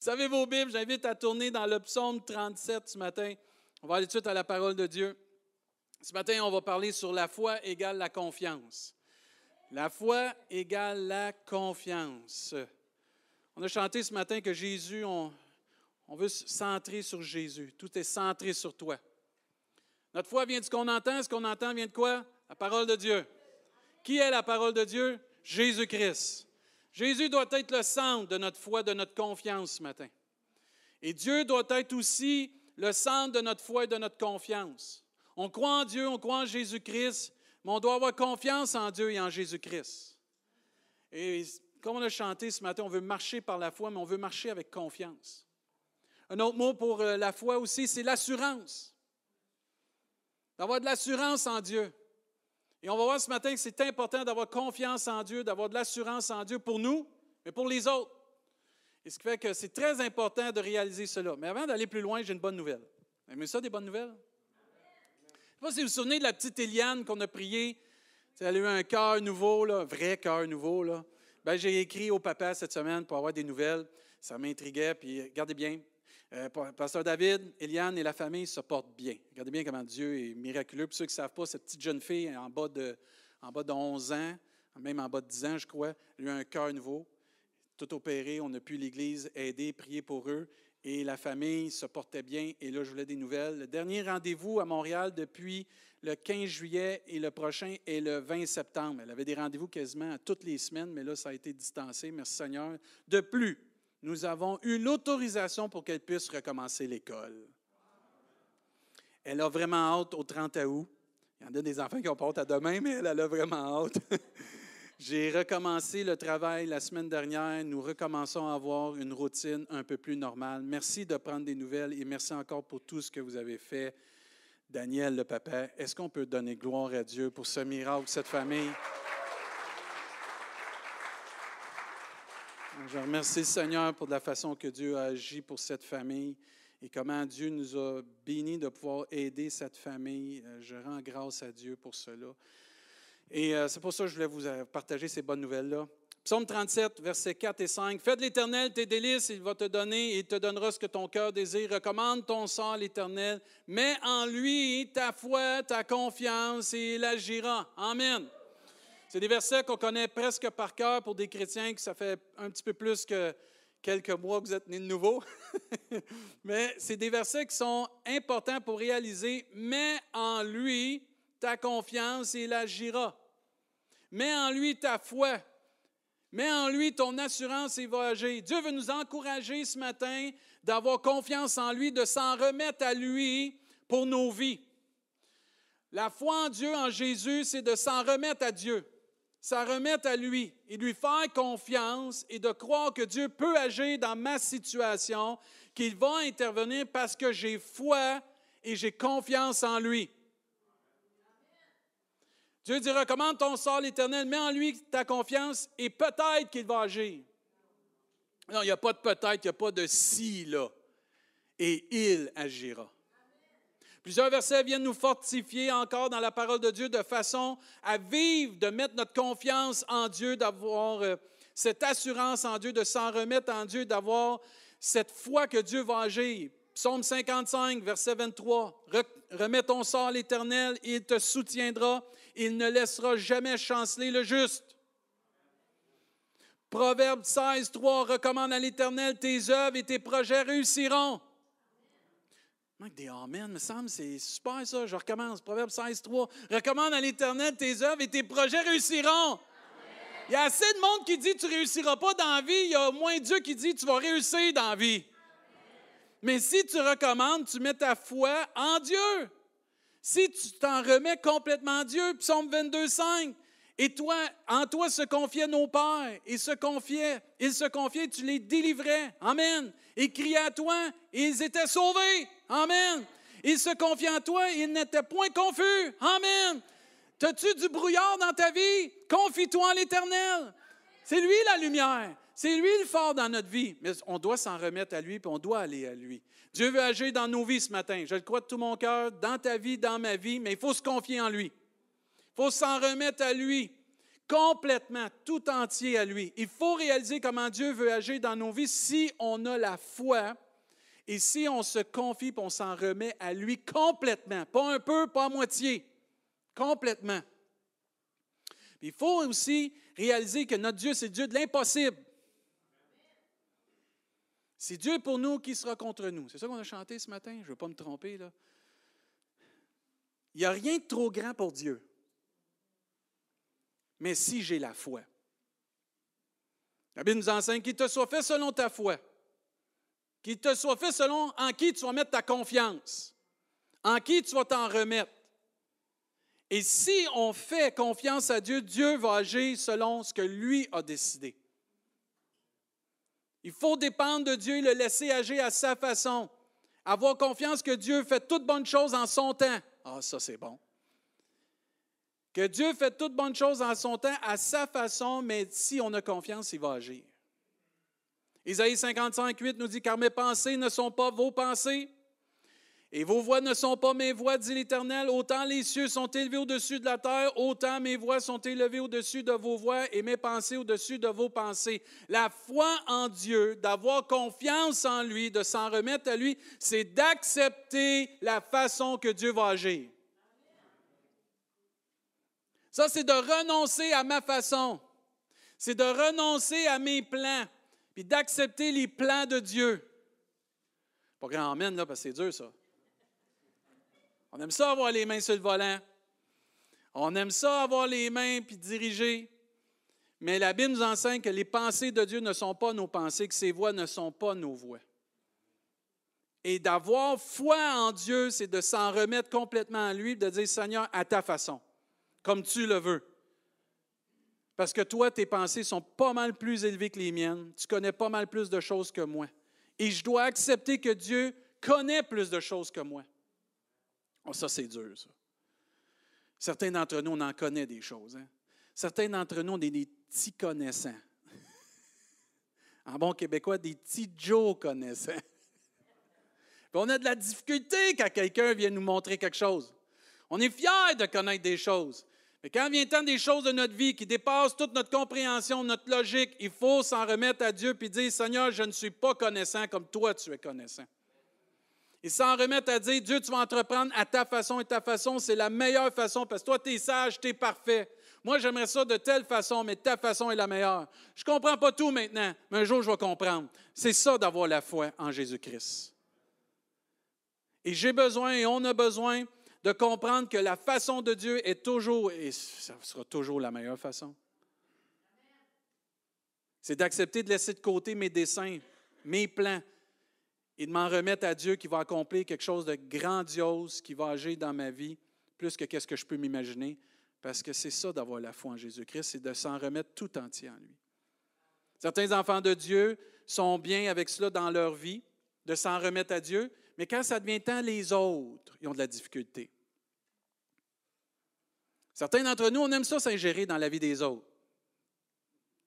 savez vos Bibles, j'invite à tourner dans le psaume 37 ce matin. On va aller tout de suite à la parole de Dieu. Ce matin, on va parler sur la foi égale la confiance. La foi égale la confiance. On a chanté ce matin que Jésus, on, on veut se centrer sur Jésus. Tout est centré sur toi. Notre foi vient de ce qu'on entend. Ce qu'on entend vient de quoi? La parole de Dieu. Qui est la parole de Dieu? Jésus-Christ. Jésus doit être le centre de notre foi, de notre confiance ce matin. Et Dieu doit être aussi le centre de notre foi et de notre confiance. On croit en Dieu, on croit en Jésus-Christ, mais on doit avoir confiance en Dieu et en Jésus-Christ. Et comme on a chanté ce matin, on veut marcher par la foi, mais on veut marcher avec confiance. Un autre mot pour euh, la foi aussi, c'est l'assurance. D'avoir de l'assurance en Dieu. Et on va voir ce matin que c'est important d'avoir confiance en Dieu, d'avoir de l'assurance en Dieu pour nous, mais pour les autres. Et ce qui fait que c'est très important de réaliser cela. Mais avant d'aller plus loin, j'ai une bonne nouvelle. Vous aimez ça, des bonnes nouvelles? Je ne sais pas si vous vous souvenez de la petite Eliane qu'on a priée. Elle a eu un cœur nouveau, un vrai cœur nouveau. Là. Ben, j'ai écrit au papa cette semaine pour avoir des nouvelles. Ça m'intriguait. Puis, regardez bien, euh, Pasteur David, Eliane et la famille se portent bien. Regardez bien comment Dieu est miraculeux. Pour ceux qui ne savent pas, cette petite jeune fille en bas, de, en bas de 11 ans, même en bas de 10 ans, je crois, elle a un cœur nouveau. Tout opéré, on a pu l'Église aider, prier pour eux. Et la famille se portait bien. Et là, je voulais des nouvelles. Le dernier rendez-vous à Montréal depuis le 15 juillet et le prochain est le 20 septembre. Elle avait des rendez-vous quasiment toutes les semaines, mais là, ça a été distancé. Merci Seigneur. De plus, nous avons eu l'autorisation pour qu'elle puisse recommencer l'école. Elle a vraiment hâte au 30 août. Il y en a des enfants qui ont pas hâte à demain, mais elle, a vraiment hâte. J'ai recommencé le travail la semaine dernière. Nous recommençons à avoir une routine un peu plus normale. Merci de prendre des nouvelles et merci encore pour tout ce que vous avez fait. Daniel, le papa, est-ce qu'on peut donner gloire à Dieu pour ce miracle, cette famille? Je remercie le Seigneur pour la façon que Dieu a agi pour cette famille et comment Dieu nous a bénis de pouvoir aider cette famille. Euh, je rends grâce à Dieu pour cela. Et euh, c'est pour ça que je voulais vous euh, partager ces bonnes nouvelles-là. Psaume 37, versets 4 et 5. Fais de l'Éternel tes délices, il va te donner il te donnera ce que ton cœur désire. Recommande ton sort à l'Éternel. Mets en lui ta foi, ta confiance et il agira. Amen. C'est des versets qu'on connaît presque par cœur pour des chrétiens que ça fait un petit peu plus que quelques mois que vous êtes nés de nouveau. Mais c'est des versets qui sont importants pour réaliser Mets en lui ta confiance et il agira. Mets en lui ta foi. Mets en lui ton assurance et il va agir. Dieu veut nous encourager ce matin d'avoir confiance en lui, de s'en remettre à lui pour nos vies. La foi en Dieu, en Jésus, c'est de s'en remettre à Dieu ça remettre à lui et lui faire confiance et de croire que Dieu peut agir dans ma situation, qu'il va intervenir parce que j'ai foi et j'ai confiance en lui. Dieu dit, recommande ton sort l'Éternel, mets en lui ta confiance et peut-être qu'il va agir. Non, il n'y a pas de peut-être, il n'y a pas de si là. Et il agira. Plusieurs versets viennent nous fortifier encore dans la parole de Dieu de façon à vivre, de mettre notre confiance en Dieu, d'avoir euh, cette assurance en Dieu, de s'en remettre en Dieu, d'avoir cette foi que Dieu va agir. Psaume 55, verset 23. Remets ton sort à l'Éternel, il te soutiendra, il ne laissera jamais chanceler le juste. Proverbe 16, 3. Recommande à l'Éternel tes œuvres et tes projets réussiront manque des Amen, me semble, c'est super ça. Je recommence. Proverbe 16, 3. Recommande à l'Éternel tes œuvres et tes projets réussiront. Il y a assez de monde qui dit tu ne réussiras pas dans la vie. Il y a au moins Dieu qui dit tu vas réussir dans la vie. Mais si tu recommandes, tu mets ta foi en Dieu. Si tu t'en remets complètement à Dieu, psaume 22, 5. Et toi, en toi se confiaient nos pères, et se confiaient, ils se confiaient, tu les délivrais. Amen. Et criaient à toi, et ils étaient sauvés. Amen. Il se confie en toi, il n'était point confus. Amen. T'as-tu du brouillard dans ta vie? Confie-toi en l'Éternel. C'est lui la lumière. C'est lui le fort dans notre vie. Mais on doit s'en remettre à lui, puis on doit aller à lui. Dieu veut agir dans nos vies ce matin. Je le crois de tout mon cœur, dans ta vie, dans ma vie, mais il faut se confier en lui. Il faut s'en remettre à lui. complètement, tout entier à lui. Il faut réaliser comment Dieu veut agir dans nos vies si on a la foi et si on se confie on s'en remet à lui complètement. Pas un peu, pas à moitié, complètement. Il faut aussi réaliser que notre Dieu, c'est Dieu de l'impossible. C'est Dieu pour nous qui sera contre nous. C'est ça qu'on a chanté ce matin? Je ne veux pas me tromper. Là. Il n'y a rien de trop grand pour Dieu. Mais si j'ai la foi. La Bible nous enseigne qu'il te soit fait selon ta foi. Qu'il te soit fait selon en qui tu vas mettre ta confiance. En qui tu vas t'en remettre. Et si on fait confiance à Dieu, Dieu va agir selon ce que lui a décidé. Il faut dépendre de Dieu et le laisser agir à sa façon. Avoir confiance que Dieu fait toutes bonnes choses en son temps. Ah, ça c'est bon. Que Dieu fait toutes bonnes choses en son temps, à sa façon, mais si on a confiance, il va agir. Isaïe 55, 8 nous dit, car mes pensées ne sont pas vos pensées, et vos voix ne sont pas mes voix, dit l'Éternel. Autant les cieux sont élevés au-dessus de la terre, autant mes voix sont élevées au-dessus de vos voix et mes pensées au-dessus de vos pensées. La foi en Dieu, d'avoir confiance en lui, de s'en remettre à lui, c'est d'accepter la façon que Dieu va agir. Ça, c'est de renoncer à ma façon. C'est de renoncer à mes plans, puis d'accepter les plans de Dieu. Pas grand amène, là, parce que c'est dur, ça. On aime ça avoir les mains sur le volant. On aime ça avoir les mains puis diriger. Mais la Bible nous enseigne que les pensées de Dieu ne sont pas nos pensées, que ses voix ne sont pas nos voix. Et d'avoir foi en Dieu, c'est de s'en remettre complètement à lui, de dire Seigneur, à ta façon, comme tu le veux. Parce que toi, tes pensées sont pas mal plus élevées que les miennes. Tu connais pas mal plus de choses que moi. Et je dois accepter que Dieu connaît plus de choses que moi. Oh, ça, c'est dur, ça. Certains d'entre nous, on en connaît des choses. Hein. Certains d'entre nous, on est des petits connaissants. En bon québécois, des petits Joe connaissants. on a de la difficulté quand quelqu'un vient nous montrer quelque chose. On est fiers de connaître des choses. Mais quand vient le temps des choses de notre vie qui dépassent toute notre compréhension, notre logique, il faut s'en remettre à Dieu et dire Seigneur, je ne suis pas connaissant comme toi tu es connaissant. Et s'en remettre à dire, Dieu, tu vas entreprendre à ta façon et ta façon, c'est la meilleure façon parce que toi, tu es sage, tu es parfait. Moi, j'aimerais ça de telle façon, mais ta façon est la meilleure. Je ne comprends pas tout maintenant, mais un jour, je vais comprendre. C'est ça d'avoir la foi en Jésus-Christ. Et j'ai besoin, et on a besoin, de comprendre que la façon de Dieu est toujours, et ça sera toujours la meilleure façon. C'est d'accepter de laisser de côté mes desseins, mes plans, et de m'en remettre à Dieu qui va accomplir quelque chose de grandiose, qui va agir dans ma vie, plus que qu'est-ce que je peux m'imaginer, parce que c'est ça d'avoir la foi en Jésus-Christ, c'est de s'en remettre tout entier en lui. Certains enfants de Dieu sont bien avec cela dans leur vie, de s'en remettre à Dieu, mais quand ça devient temps, les autres, ils ont de la difficulté. Certains d'entre nous, on aime ça s'ingérer dans la vie des autres.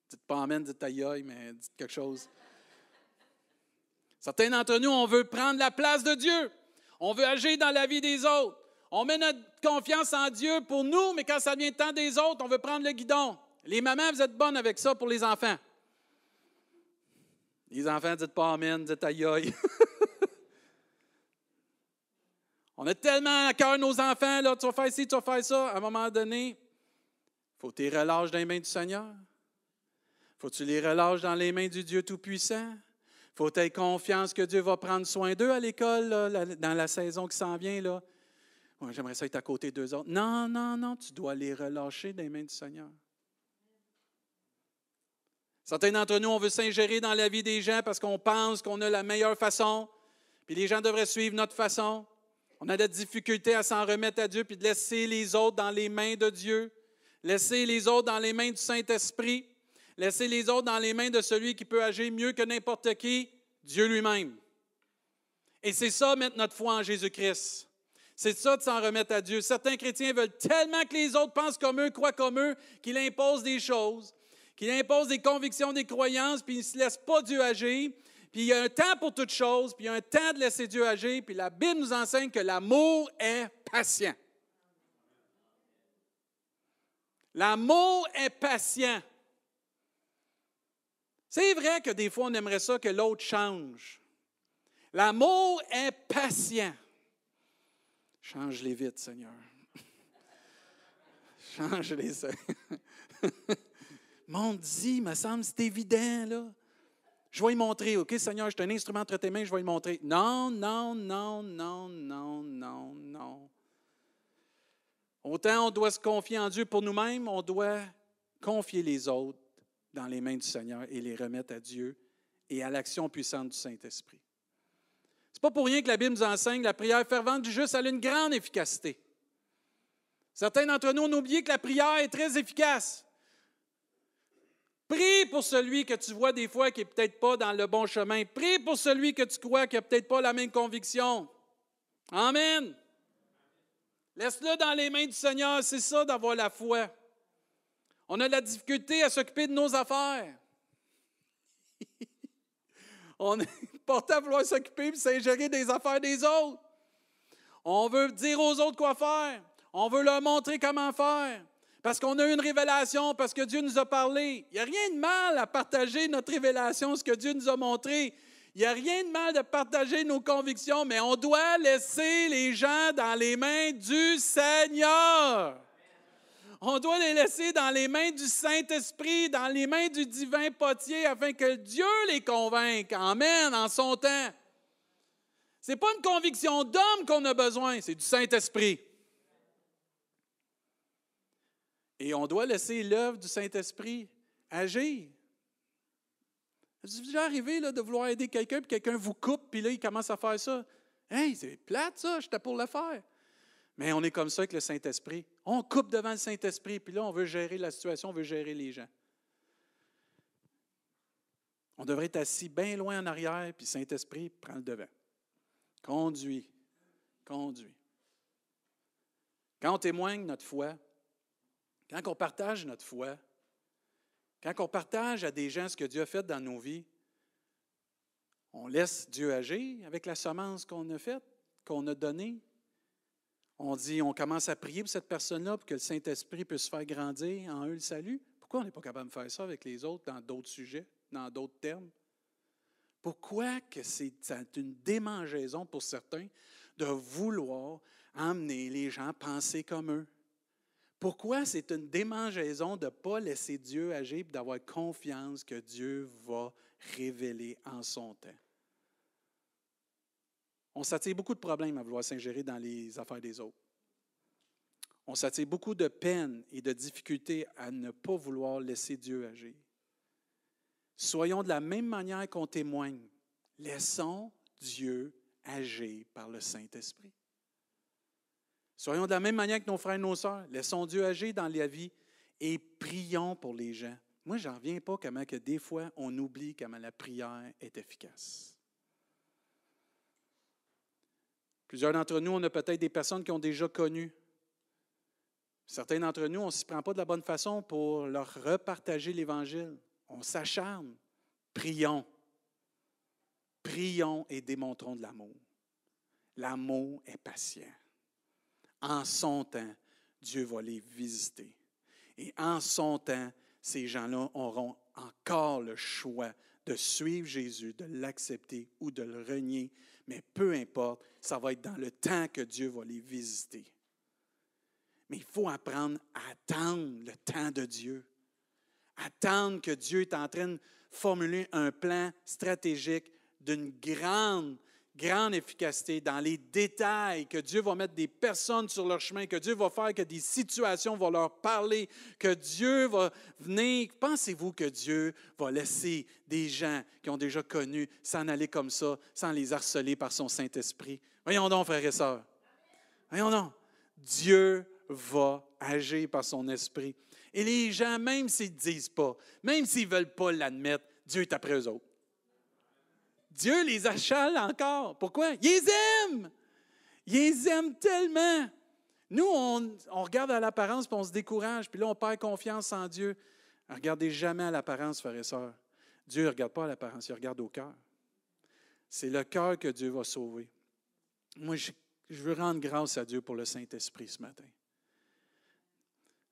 Dites pas amène, dites aïe, mais dites quelque chose. Certains d'entre nous, on veut prendre la place de Dieu. On veut agir dans la vie des autres. On met notre confiance en Dieu pour nous, mais quand ça vient le temps des autres, on veut prendre le guidon. Les mamans, vous êtes bonnes avec ça pour les enfants. Les enfants, dites pas Amen, dites aïe aïe. On a tellement à cœur nos enfants, là, tu vas faire ci, tu vas faire ça. À un moment donné, il faut que tu les relâches dans les mains du Seigneur. faut que tu les relâches dans les mains du Dieu Tout-Puissant faut avoir confiance que Dieu va prendre soin d'eux à l'école, dans la saison qui s'en vient. J'aimerais ça être à côté d'eux autres. Non, non, non, tu dois les relâcher des mains du Seigneur. Certains d'entre nous, on veut s'ingérer dans la vie des gens parce qu'on pense qu'on a la meilleure façon, puis les gens devraient suivre notre façon. On a des difficultés à s'en remettre à Dieu, puis de laisser les autres dans les mains de Dieu, laisser les autres dans les mains du Saint-Esprit. Laissez les autres dans les mains de celui qui peut agir mieux que n'importe qui, Dieu lui-même. Et c'est ça, mettre notre foi en Jésus-Christ. C'est ça de s'en remettre à Dieu. Certains chrétiens veulent tellement que les autres pensent comme eux, croient comme eux, qu'ils imposent des choses, qu'ils imposent des convictions, des croyances, puis ils ne se laissent pas Dieu agir. Puis il y a un temps pour toutes choses, puis il y a un temps de laisser Dieu agir, puis la Bible nous enseigne que l'amour est patient. L'amour est patient. C'est vrai que des fois, on aimerait ça que l'autre change. L'amour est patient. Change-les vite, Seigneur. Change-les. Mon dit, me semble, c'est évident, là. Je vais y montrer, OK, Seigneur, je suis un instrument entre tes mains, je vais y montrer. Non, non, non, non, non, non, non. Autant on doit se confier en Dieu pour nous-mêmes, on doit confier les autres dans les mains du Seigneur et les remettre à Dieu et à l'action puissante du Saint-Esprit. Ce n'est pas pour rien que la Bible nous enseigne la prière fervente du juste a une grande efficacité. Certains d'entre nous ont oublié que la prière est très efficace. Prie pour celui que tu vois des fois qui n'est peut-être pas dans le bon chemin. Prie pour celui que tu crois qui n'a peut-être pas la même conviction. Amen. Laisse-le dans les mains du Seigneur. C'est ça d'avoir la foi. On a de la difficulté à s'occuper de nos affaires. On est porté à vouloir s'occuper et s'ingérer des affaires des autres. On veut dire aux autres quoi faire. On veut leur montrer comment faire. Parce qu'on a une révélation, parce que Dieu nous a parlé. Il n'y a rien de mal à partager notre révélation, ce que Dieu nous a montré. Il n'y a rien de mal de partager nos convictions, mais on doit laisser les gens dans les mains du Seigneur. On doit les laisser dans les mains du Saint-Esprit, dans les mains du divin potier, afin que Dieu les convainque. Amen, en son temps. Ce n'est pas une conviction d'homme qu'on a besoin, c'est du Saint-Esprit. Et on doit laisser l'œuvre du Saint-Esprit agir. C'est déjà arrivé là, de vouloir aider quelqu'un, puis quelqu'un vous coupe, puis là, il commence à faire ça. Hey, c'est plate ça, j'étais pour le faire. Mais on est comme ça avec le Saint-Esprit. On coupe devant le Saint-Esprit, puis là, on veut gérer la situation, on veut gérer les gens. On devrait être assis bien loin en arrière, puis Saint-Esprit prend le devant. Conduit, conduit. Quand on témoigne notre foi, quand on partage notre foi, quand on partage à des gens ce que Dieu a fait dans nos vies, on laisse Dieu agir avec la semence qu'on a faite, qu'on a donnée. On dit, on commence à prier pour cette personne-là pour que le Saint-Esprit puisse faire grandir en eux le salut. Pourquoi on n'est pas capable de faire ça avec les autres dans d'autres sujets, dans d'autres termes? Pourquoi que c'est une démangeaison pour certains de vouloir emmener les gens à penser comme eux? Pourquoi c'est une démangeaison de ne pas laisser Dieu agir d'avoir confiance que Dieu va révéler en son temps? On s'attire beaucoup de problèmes à vouloir s'ingérer dans les affaires des autres. On s'attire beaucoup de peine et de difficultés à ne pas vouloir laisser Dieu agir. Soyons de la même manière qu'on témoigne. Laissons Dieu agir par le Saint-Esprit. Soyons de la même manière que nos frères et nos sœurs. Laissons Dieu agir dans la vie et prions pour les gens. Moi, je n'en reviens pas comment que des fois, on oublie comment la prière est efficace. Plusieurs d'entre nous, on a peut-être des personnes qui ont déjà connu. Certains d'entre nous, on ne s'y prend pas de la bonne façon pour leur repartager l'Évangile. On s'acharne. Prions. Prions et démontrons de l'amour. L'amour est patient en son temps, Dieu va les visiter. Et en son temps, ces gens-là auront encore le choix de suivre Jésus, de l'accepter ou de le renier. Mais peu importe, ça va être dans le temps que Dieu va les visiter. Mais il faut apprendre à attendre le temps de Dieu. Attendre que Dieu est en train de formuler un plan stratégique d'une grande grande efficacité dans les détails, que Dieu va mettre des personnes sur leur chemin, que Dieu va faire que des situations vont leur parler, que Dieu va venir. Pensez-vous que Dieu va laisser des gens qui ont déjà connu s'en aller comme ça, sans les harceler par son Saint-Esprit? Voyons donc, frères et sœurs. Voyons donc. Dieu va agir par son esprit. Et les gens, même s'ils ne disent pas, même s'ils ne veulent pas l'admettre, Dieu est après eux autres. Dieu les achale encore. Pourquoi? Ils les aiment. Ils les aiment tellement. Nous, on, regarde à l'apparence puis on se décourage, puis là, on perd confiance en Dieu. Regardez jamais à l'apparence, frères et sœurs. Dieu ne regarde pas à l'apparence, il regarde au cœur. C'est le cœur que Dieu va sauver. Moi, je, je veux rendre grâce à Dieu pour le Saint-Esprit ce matin.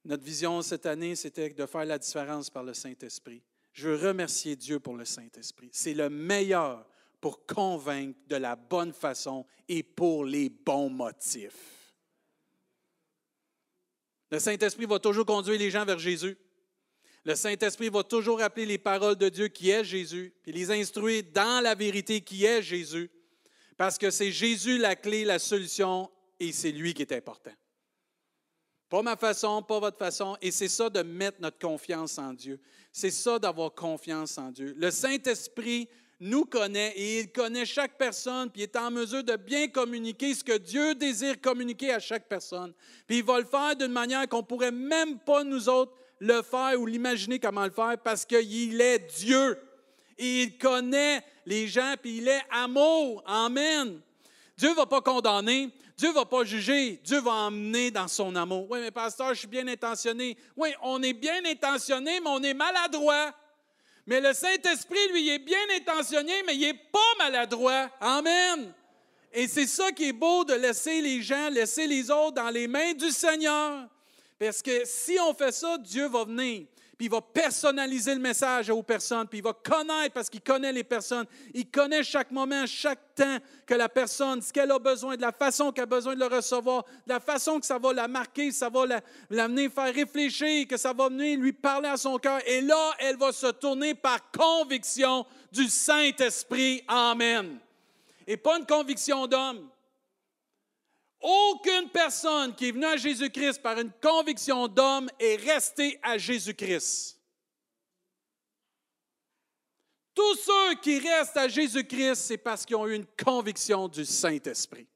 Notre vision cette année, c'était de faire la différence par le Saint-Esprit. Je veux remercier Dieu pour le Saint-Esprit. C'est le meilleur pour convaincre de la bonne façon et pour les bons motifs. Le Saint-Esprit va toujours conduire les gens vers Jésus. Le Saint-Esprit va toujours rappeler les paroles de Dieu qui est Jésus, puis les instruire dans la vérité qui est Jésus, parce que c'est Jésus la clé, la solution, et c'est lui qui est important. Pas ma façon, pas votre façon, et c'est ça de mettre notre confiance en Dieu. C'est ça d'avoir confiance en Dieu. Le Saint-Esprit nous connaît et il connaît chaque personne, puis il est en mesure de bien communiquer ce que Dieu désire communiquer à chaque personne. Puis il va le faire d'une manière qu'on ne pourrait même pas nous autres le faire ou l'imaginer comment le faire parce qu'il est Dieu. Et il connaît les gens, puis il est amour. Amen. Dieu ne va pas condamner, Dieu ne va pas juger, Dieu va emmener dans son amour. Oui, mais pasteur, je suis bien intentionné. Oui, on est bien intentionné, mais on est maladroit. Mais le Saint-Esprit, lui, est bien intentionné, mais il n'est pas maladroit. Amen. Et c'est ça qui est beau de laisser les gens, laisser les autres dans les mains du Seigneur. Parce que si on fait ça, Dieu va venir, puis il va personnaliser le message aux personnes, puis il va connaître, parce qu'il connaît les personnes, il connaît chaque moment, chaque temps que la personne, ce qu'elle a besoin, de la façon qu'elle a besoin de le recevoir, de la façon que ça va la marquer, ça va l'amener faire réfléchir, que ça va venir lui parler à son cœur. Et là, elle va se tourner par conviction du Saint-Esprit. Amen. Et pas une conviction d'homme. Aucune personne qui est venue à Jésus-Christ par une conviction d'homme est restée à Jésus-Christ. Tous ceux qui restent à Jésus-Christ, c'est parce qu'ils ont eu une conviction du Saint-Esprit.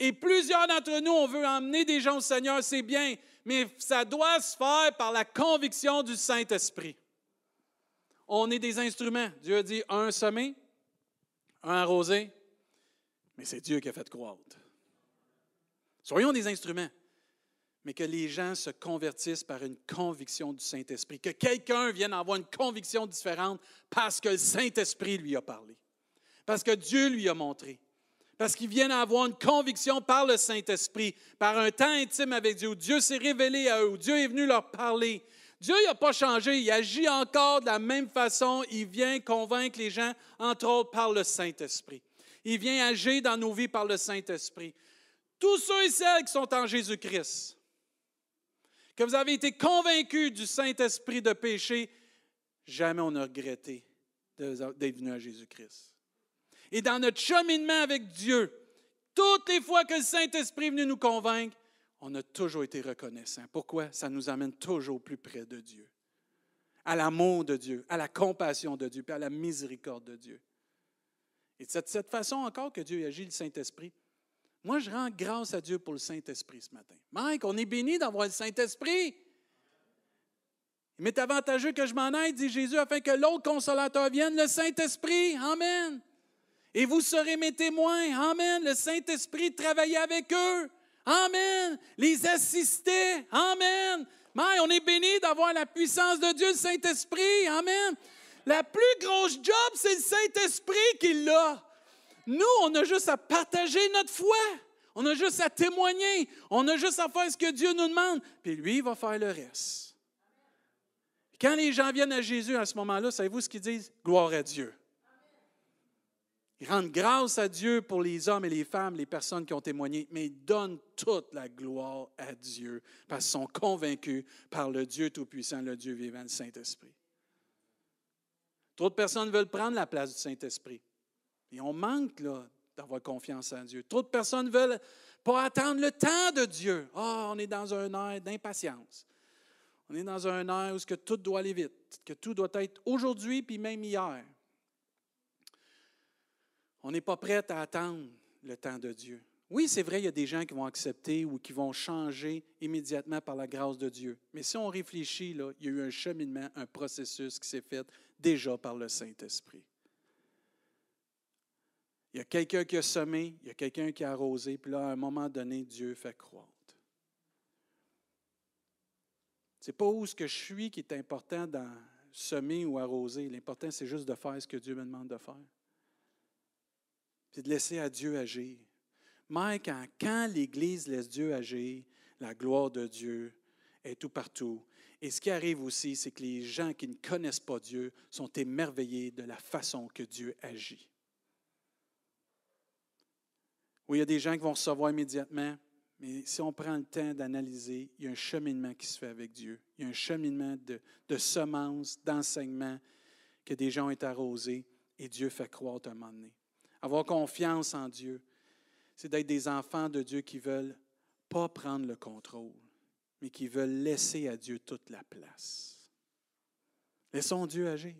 Et plusieurs d'entre nous, on veut emmener des gens au Seigneur, c'est bien, mais ça doit se faire par la conviction du Saint-Esprit. On est des instruments. Dieu a dit un semé, un arrosé, mais c'est Dieu qui a fait croître. Soyons des instruments, mais que les gens se convertissent par une conviction du Saint-Esprit, que quelqu'un vienne avoir une conviction différente parce que le Saint-Esprit lui a parlé, parce que Dieu lui a montré, parce qu'ils viennent avoir une conviction par le Saint-Esprit, par un temps intime avec Dieu, où Dieu s'est révélé à eux, où Dieu est venu leur parler. Dieu n'a pas changé, il agit encore de la même façon, il vient convaincre les gens, entre autres par le Saint-Esprit. Il vient agir dans nos vies par le Saint-Esprit. Tous ceux et celles qui sont en Jésus-Christ, que vous avez été convaincus du Saint-Esprit de péché, jamais on n'a regretté d'être venu à Jésus-Christ. Et dans notre cheminement avec Dieu, toutes les fois que le Saint-Esprit est venu nous convaincre, on a toujours été reconnaissant. Pourquoi? Ça nous amène toujours plus près de Dieu, à l'amour de Dieu, à la compassion de Dieu, puis à la miséricorde de Dieu. Et c'est de cette façon encore que Dieu agit, le Saint-Esprit. Moi, je rends grâce à Dieu pour le Saint-Esprit ce matin. Mike, on est béni d'avoir le Saint-Esprit. Il m'est avantageux que je m'en aille, dit Jésus, afin que l'autre consolateur vienne, le Saint-Esprit. Amen. Et vous serez mes témoins. Amen. Le Saint-Esprit travaillait avec eux. Amen. Les assistait. Amen. Mike, on est béni d'avoir la puissance de Dieu, le Saint-Esprit. Amen. La plus grosse job, c'est le Saint-Esprit qui l'a. Nous, on a juste à partager notre foi. On a juste à témoigner. On a juste à faire ce que Dieu nous demande. Puis lui, il va faire le reste. Quand les gens viennent à Jésus à ce moment-là, savez-vous ce qu'ils disent? Gloire à Dieu. Ils rendent grâce à Dieu pour les hommes et les femmes, les personnes qui ont témoigné, mais ils donnent toute la gloire à Dieu parce qu'ils sont convaincus par le Dieu Tout-Puissant, le Dieu vivant, le Saint-Esprit. Trop de personnes veulent prendre la place du Saint-Esprit. Et on manque d'avoir confiance en Dieu. Trop de personnes veulent pas attendre le temps de Dieu. Ah, on est dans un air d'impatience. On est dans un air où tout doit aller vite, que tout doit être aujourd'hui puis même hier. On n'est pas prêt à attendre le temps de Dieu. Oui, c'est vrai, il y a des gens qui vont accepter ou qui vont changer immédiatement par la grâce de Dieu. Mais si on réfléchit, il y a eu un cheminement, un processus qui s'est fait déjà par le Saint-Esprit. Il y a quelqu'un qui a semé, il y a quelqu'un qui a arrosé, puis là, à un moment donné, Dieu fait croître. Ce n'est pas où ce que je suis qui est important dans semer ou arroser. L'important, c'est juste de faire ce que Dieu me demande de faire. C'est de laisser à Dieu agir. Mais quand l'Église laisse Dieu agir, la gloire de Dieu est tout partout. Et ce qui arrive aussi, c'est que les gens qui ne connaissent pas Dieu sont émerveillés de la façon que Dieu agit. Oui, il y a des gens qui vont recevoir immédiatement, mais si on prend le temps d'analyser, il y a un cheminement qui se fait avec Dieu. Il y a un cheminement de, semences, d'enseignements que des gens ont été arrosés et Dieu fait croire à un moment donné. Avoir confiance en Dieu, c'est d'être des enfants de Dieu qui veulent pas prendre le contrôle, mais qui veulent laisser à Dieu toute la place. Laissons Dieu agir.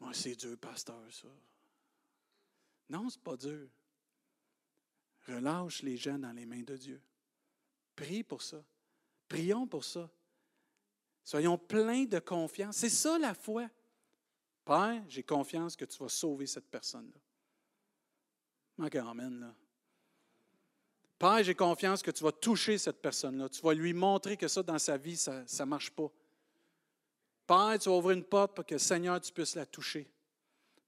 Moi, c'est Dieu, pasteur, ça. Non, ce n'est pas dur. Relâche les gens dans les mains de Dieu. Prie pour ça. Prions pour ça. Soyons pleins de confiance. C'est ça la foi. Père, j'ai confiance que tu vas sauver cette personne-là. Amen, là. Père, j'ai confiance que tu vas toucher cette personne-là. Tu vas lui montrer que ça, dans sa vie, ça ne marche pas. Père, tu vas ouvrir une porte pour que, Seigneur, tu puisses la toucher.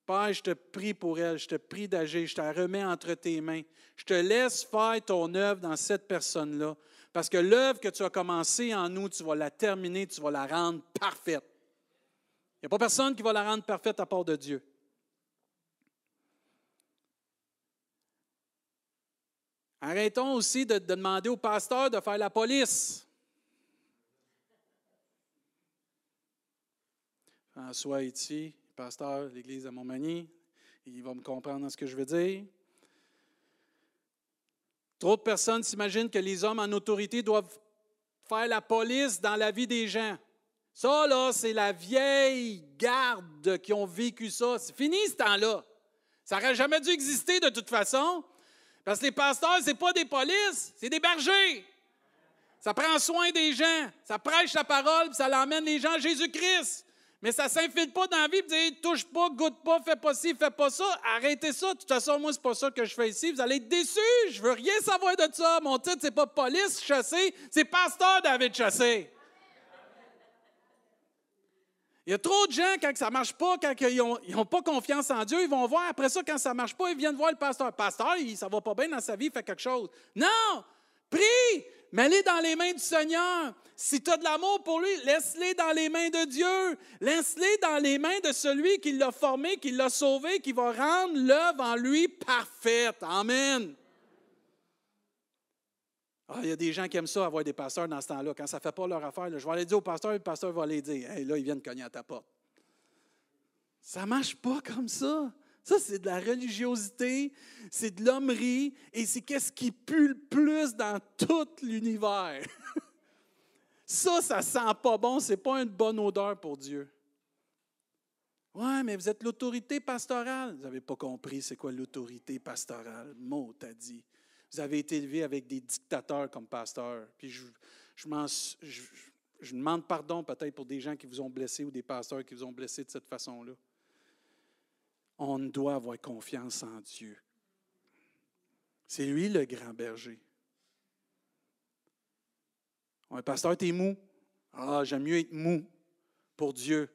Père, je te prie pour elle, je te prie d'agir, je te la remets entre tes mains. Je te laisse faire ton œuvre dans cette personne-là. Parce que l'œuvre que tu as commencée en nous, tu vas la terminer, tu vas la rendre parfaite. Il n'y a pas personne qui va la rendre parfaite à part de Dieu. Arrêtons aussi de, demander au pasteur de faire la police. François ici, pasteur de l'Église de Montmagny. Il va me comprendre ce que je veux dire. Trop de personnes s'imaginent que les hommes en autorité doivent faire la police dans la vie des gens. Ça, là, c'est la vieille garde qui ont vécu ça. C'est fini ce temps-là. Ça n'aurait jamais dû exister de toute façon. Parce que les pasteurs, ce n'est pas des polices, c'est des bergers. Ça prend soin des gens. Ça prêche la parole, puis ça l'emmène les gens à Jésus-Christ. Mais ça ne s'infile pas dans la vie et dire touche pas, goûte pas, fais pas ci, fais pas ça. Arrêtez ça. De toute façon, moi, c'est pas ça que je fais ici. Vous allez être déçus. Je veux rien savoir de ça. Mon titre, c'est pas police chassé, c'est pasteur David chassé. Il y a trop de gens, quand ça ne marche pas, quand ils n'ont pas confiance en Dieu, ils vont voir. Après ça, quand ça ne marche pas, ils viennent voir le pasteur. Pasteur, ça ne va pas bien dans sa vie, il fait quelque chose. Non! Prie! Mets-les dans les mains du Seigneur. Si tu as de l'amour pour lui, laisse-les dans les mains de Dieu. Laisse-les dans les mains de celui qui l'a formé, qui l'a sauvé, qui va rendre l'œuvre en lui parfaite. Amen. Ah, il y a des gens qui aiment ça, avoir des pasteurs dans ce temps-là. Quand ça ne fait pas leur affaire, je vais aller dire au pasteur, le pasteur va aller dire Hey, là, ils viennent cogner à ta porte. Ça ne marche pas comme ça. Ça, c'est de la religiosité, c'est de l'hommerie, et c'est qu'est-ce qui pue le plus dans tout l'univers. ça, ça sent pas bon, c'est pas une bonne odeur pour Dieu. Ouais, mais vous êtes l'autorité pastorale. Vous n'avez pas compris c'est quoi l'autorité pastorale. Mot, t'as dit. Vous avez été élevé avec des dictateurs comme pasteur. Puis je, je, demande pardon peut-être pour des gens qui vous ont blessé ou des pasteurs qui vous ont blessé de cette façon-là. On doit avoir confiance en Dieu. C'est lui le grand berger. Un pasteur, t'es mou? Ah, j'aime mieux être mou pour Dieu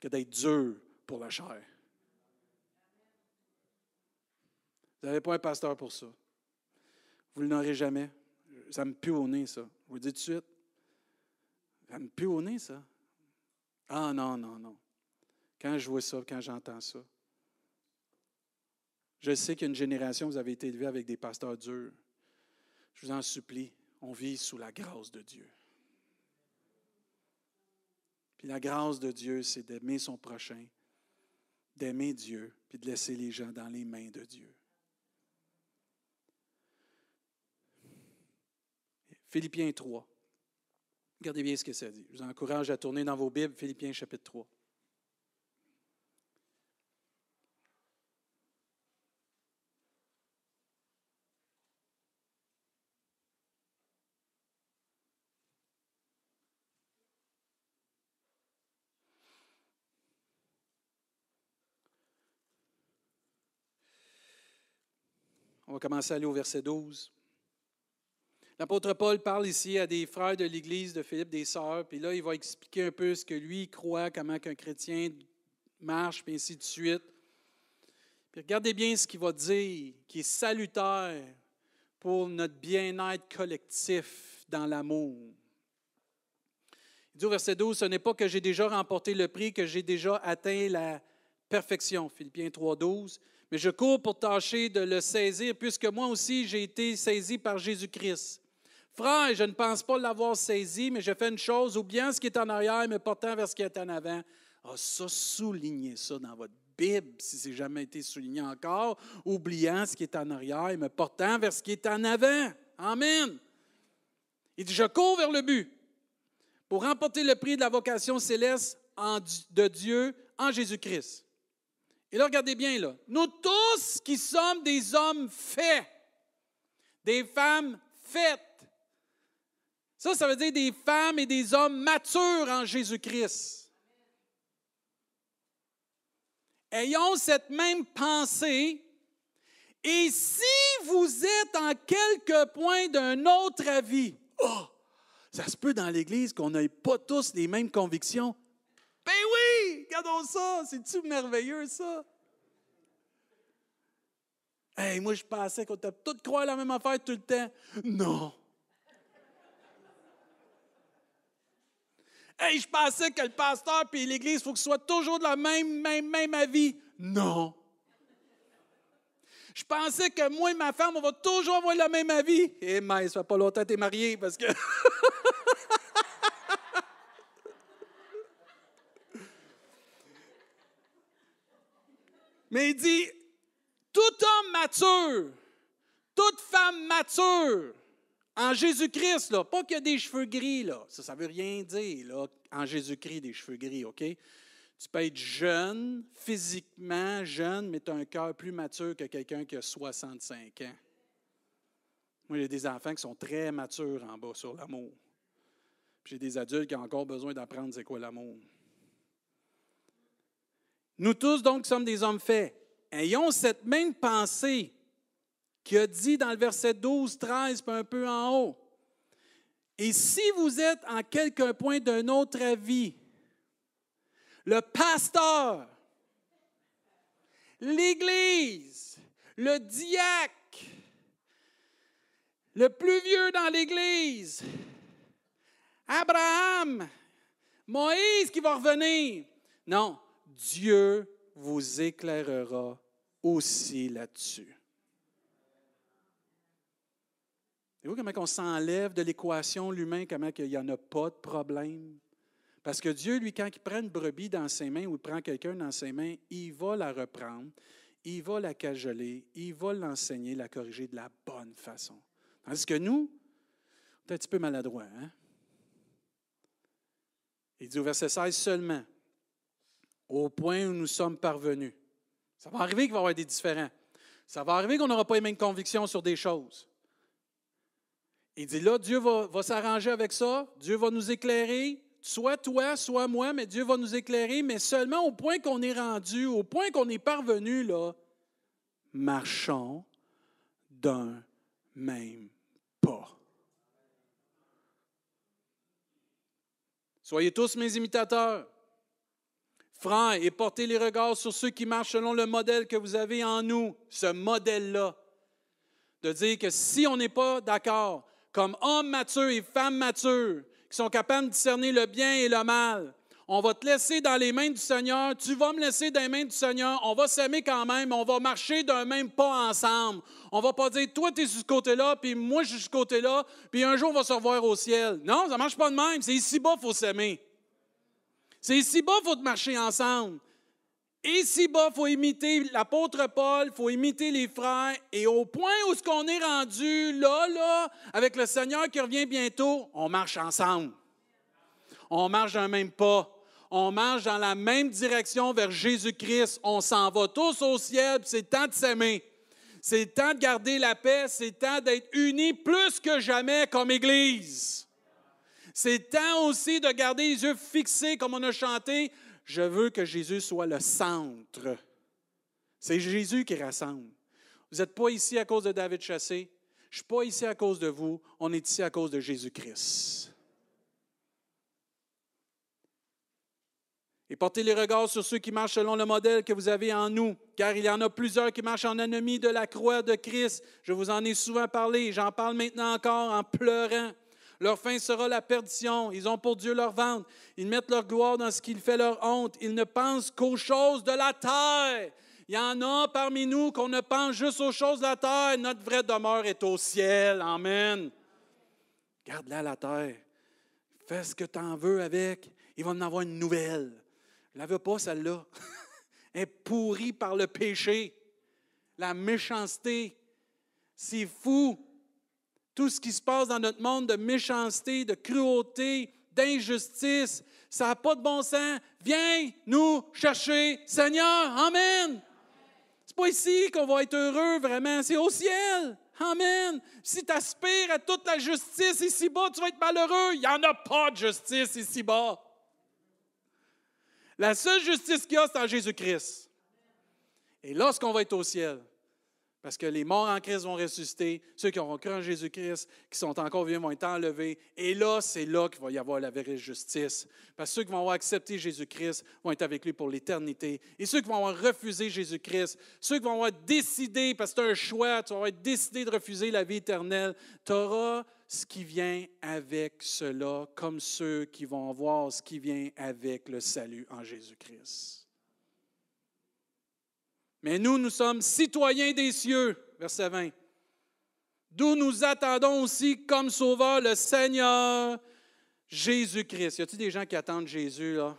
que d'être dur pour la chair. Vous n'avez pas un pasteur pour ça. Vous ne l'aurez jamais. Ça me pue au nez, ça. Je vous le dis tout de suite. Ça me pue au nez, ça. Ah non, non, non. Quand je vois ça, quand j'entends ça. Je sais qu'il y a une génération, vous avez été élevé avec des pasteurs durs. Je vous en supplie, on vit sous la grâce de Dieu. Puis la grâce de Dieu, c'est d'aimer son prochain, d'aimer Dieu, puis de laisser les gens dans les mains de Dieu. Philippiens 3. Regardez bien ce que ça dit. Je vous encourage à tourner dans vos Bibles, Philippiens chapitre 3. On va commencer à aller au verset 12. L'apôtre Paul parle ici à des frères de l'Église de Philippe, des sœurs, puis là, il va expliquer un peu ce que lui croit, comment qu'un chrétien marche, puis ainsi de suite. Puis regardez bien ce qu'il va dire, qui est salutaire pour notre bien-être collectif dans l'amour. Il dit au verset 12, Ce n'est pas que j'ai déjà remporté le prix, que j'ai déjà atteint la perfection. Philippiens 3, 12. Mais je cours pour tâcher de le saisir, puisque moi aussi j'ai été saisi par Jésus-Christ. Frère, je ne pense pas l'avoir saisi, mais je fais une chose, oubliant ce qui est en arrière, mais portant vers ce qui est en avant. Ah, ça, soulignez ça dans votre Bible, si c'est jamais été souligné encore, oubliant ce qui est en arrière, mais portant vers ce qui est en avant. Amen. Il dit, je cours vers le but pour remporter le prix de la vocation céleste de Dieu en Jésus-Christ. Et là, regardez bien, là. Nous tous qui sommes des hommes faits, des femmes faites. Ça, ça veut dire des femmes et des hommes matures en Jésus-Christ. Ayons cette même pensée. Et si vous êtes en quelque point d'un autre avis, oh, ça se peut dans l'Église qu'on n'ait pas tous les mêmes convictions. Ben oui, regardons ça, c'est-tu merveilleux ça? Hey, moi, je pensais qu'on était tous croire la même affaire tout le temps. Non. Hey, je pensais que le pasteur et l'Église, il faut que ce soit toujours de la même, même, même avis. Non. Je pensais que moi et ma femme, on va toujours avoir le même avis. Eh, mais ça fait pas longtemps que tu es marié parce que. Mais il dit, tout homme mature, toute femme mature, en Jésus-Christ, là, pas qu'il y a des cheveux gris, là. Ça ne veut rien dire, là, en Jésus-Christ, des cheveux gris, OK? Tu peux être jeune, physiquement jeune, mais tu as un cœur plus mature que quelqu'un qui a 65 ans. Moi, j'ai des enfants qui sont très matures en bas sur l'amour. J'ai des adultes qui ont encore besoin d'apprendre c'est quoi l'amour. Nous tous, donc, sommes des hommes faits. Ayons cette même pensée qui a dit dans le verset 12, 13, un peu en haut. Et si vous êtes en quelque point d'un autre avis, le pasteur, l'Église, le diacre, le plus vieux dans l'Église, Abraham, Moïse qui va revenir. Non, Dieu vous éclairera aussi là-dessus. Vous voyez comment on s'enlève de l'équation l'humain, comment il n'y en a pas de problème? Parce que Dieu, lui, quand il prend une brebis dans ses mains ou il prend quelqu'un dans ses mains, il va la reprendre, il va la cajoler, il va l'enseigner, la corriger de la bonne façon. Tandis que nous, on est un petit peu maladroits. Hein? Il dit au verset 16 seulement, au point où nous sommes parvenus. Ça va arriver qu'il va y avoir des différents. Ça va arriver qu'on n'aura pas les mêmes convictions sur des choses. Il dit là, Dieu va, s'arranger avec ça, Dieu va nous éclairer, soit toi, soit moi, mais Dieu va nous éclairer, mais seulement au point qu'on est rendu, au point qu'on est parvenu, là, marchons d'un même pas. Soyez tous mes imitateurs, frères, et portez les regards sur ceux qui marchent selon le modèle que vous avez en nous, ce modèle-là. De dire que si on n'est pas d'accord, comme hommes matures et femmes matures, qui sont capables de discerner le bien et le mal. On va te laisser dans les mains du Seigneur, tu vas me laisser dans les mains du Seigneur, on va s'aimer quand même, on va marcher d'un même pas ensemble. On va pas dire, toi, tu es sur ce côté-là, puis moi, je suis sur ce côté-là, puis un jour, on va se revoir au ciel. Non, ça ne marche pas de même. C'est ici-bas, il faut s'aimer. C'est ici-bas, il faut marcher ensemble. Ici-bas, il faut imiter l'apôtre Paul, il faut imiter les frères. Et au point où ce qu'on est rendu, là, là, avec le Seigneur qui revient bientôt, on marche ensemble. On marche dans même pas. On marche dans la même direction vers Jésus-Christ. On s'en va tous au ciel, c'est temps de s'aimer. C'est temps de garder la paix, c'est temps d'être unis plus que jamais comme Église. C'est temps aussi de garder les yeux fixés, comme on a chanté, je veux que Jésus soit le centre. C'est Jésus qui rassemble. Vous n'êtes pas ici à cause de David Chassé. Je ne suis pas ici à cause de vous. On est ici à cause de Jésus-Christ. Et portez les regards sur ceux qui marchent selon le modèle que vous avez en nous, car il y en a plusieurs qui marchent en ennemi de la croix de Christ. Je vous en ai souvent parlé, j'en parle maintenant encore en pleurant. Leur fin sera la perdition. Ils ont pour Dieu leur ventre. Ils mettent leur gloire dans ce qui fait leur honte. Ils ne pensent qu'aux choses de la terre. Il y en a parmi nous qu'on ne pense juste aux choses de la terre. Notre vraie demeure est au ciel. Amen. Garde-la la terre. Fais ce que tu en veux avec. Il va en avoir une nouvelle. Je ne la veux pas, celle-là. Elle est pourrie par le péché, la méchanceté. C'est fou. Tout ce qui se passe dans notre monde de méchanceté, de cruauté, d'injustice, ça n'a pas de bon sens. Viens nous chercher, Seigneur. Amen. C'est pas ici qu'on va être heureux vraiment, c'est au ciel. Amen. Si tu aspires à toute la justice ici-bas, tu vas être malheureux. Il n'y en a pas de justice ici-bas. La seule justice qu'il y a, c'est en Jésus-Christ. Et lorsqu'on va être au ciel, parce que les morts en Christ vont ressusciter, ceux qui auront cru en Jésus-Christ, qui sont encore vivants, vont être enlevés. Et là, c'est là qu'il va y avoir la vraie justice. Parce que ceux qui vont avoir accepté Jésus-Christ vont être avec lui pour l'éternité. Et ceux qui vont avoir refusé Jésus-Christ, ceux qui vont avoir décidé, parce que c'est un choix, tu vas avoir décidé de refuser la vie éternelle, tu auras ce qui vient avec cela, comme ceux qui vont avoir ce qui vient avec le salut en Jésus-Christ. Mais nous, nous sommes citoyens des cieux, verset 20, d'où nous attendons aussi comme sauveur le Seigneur Jésus-Christ. Y a-t-il des gens qui attendent Jésus, là?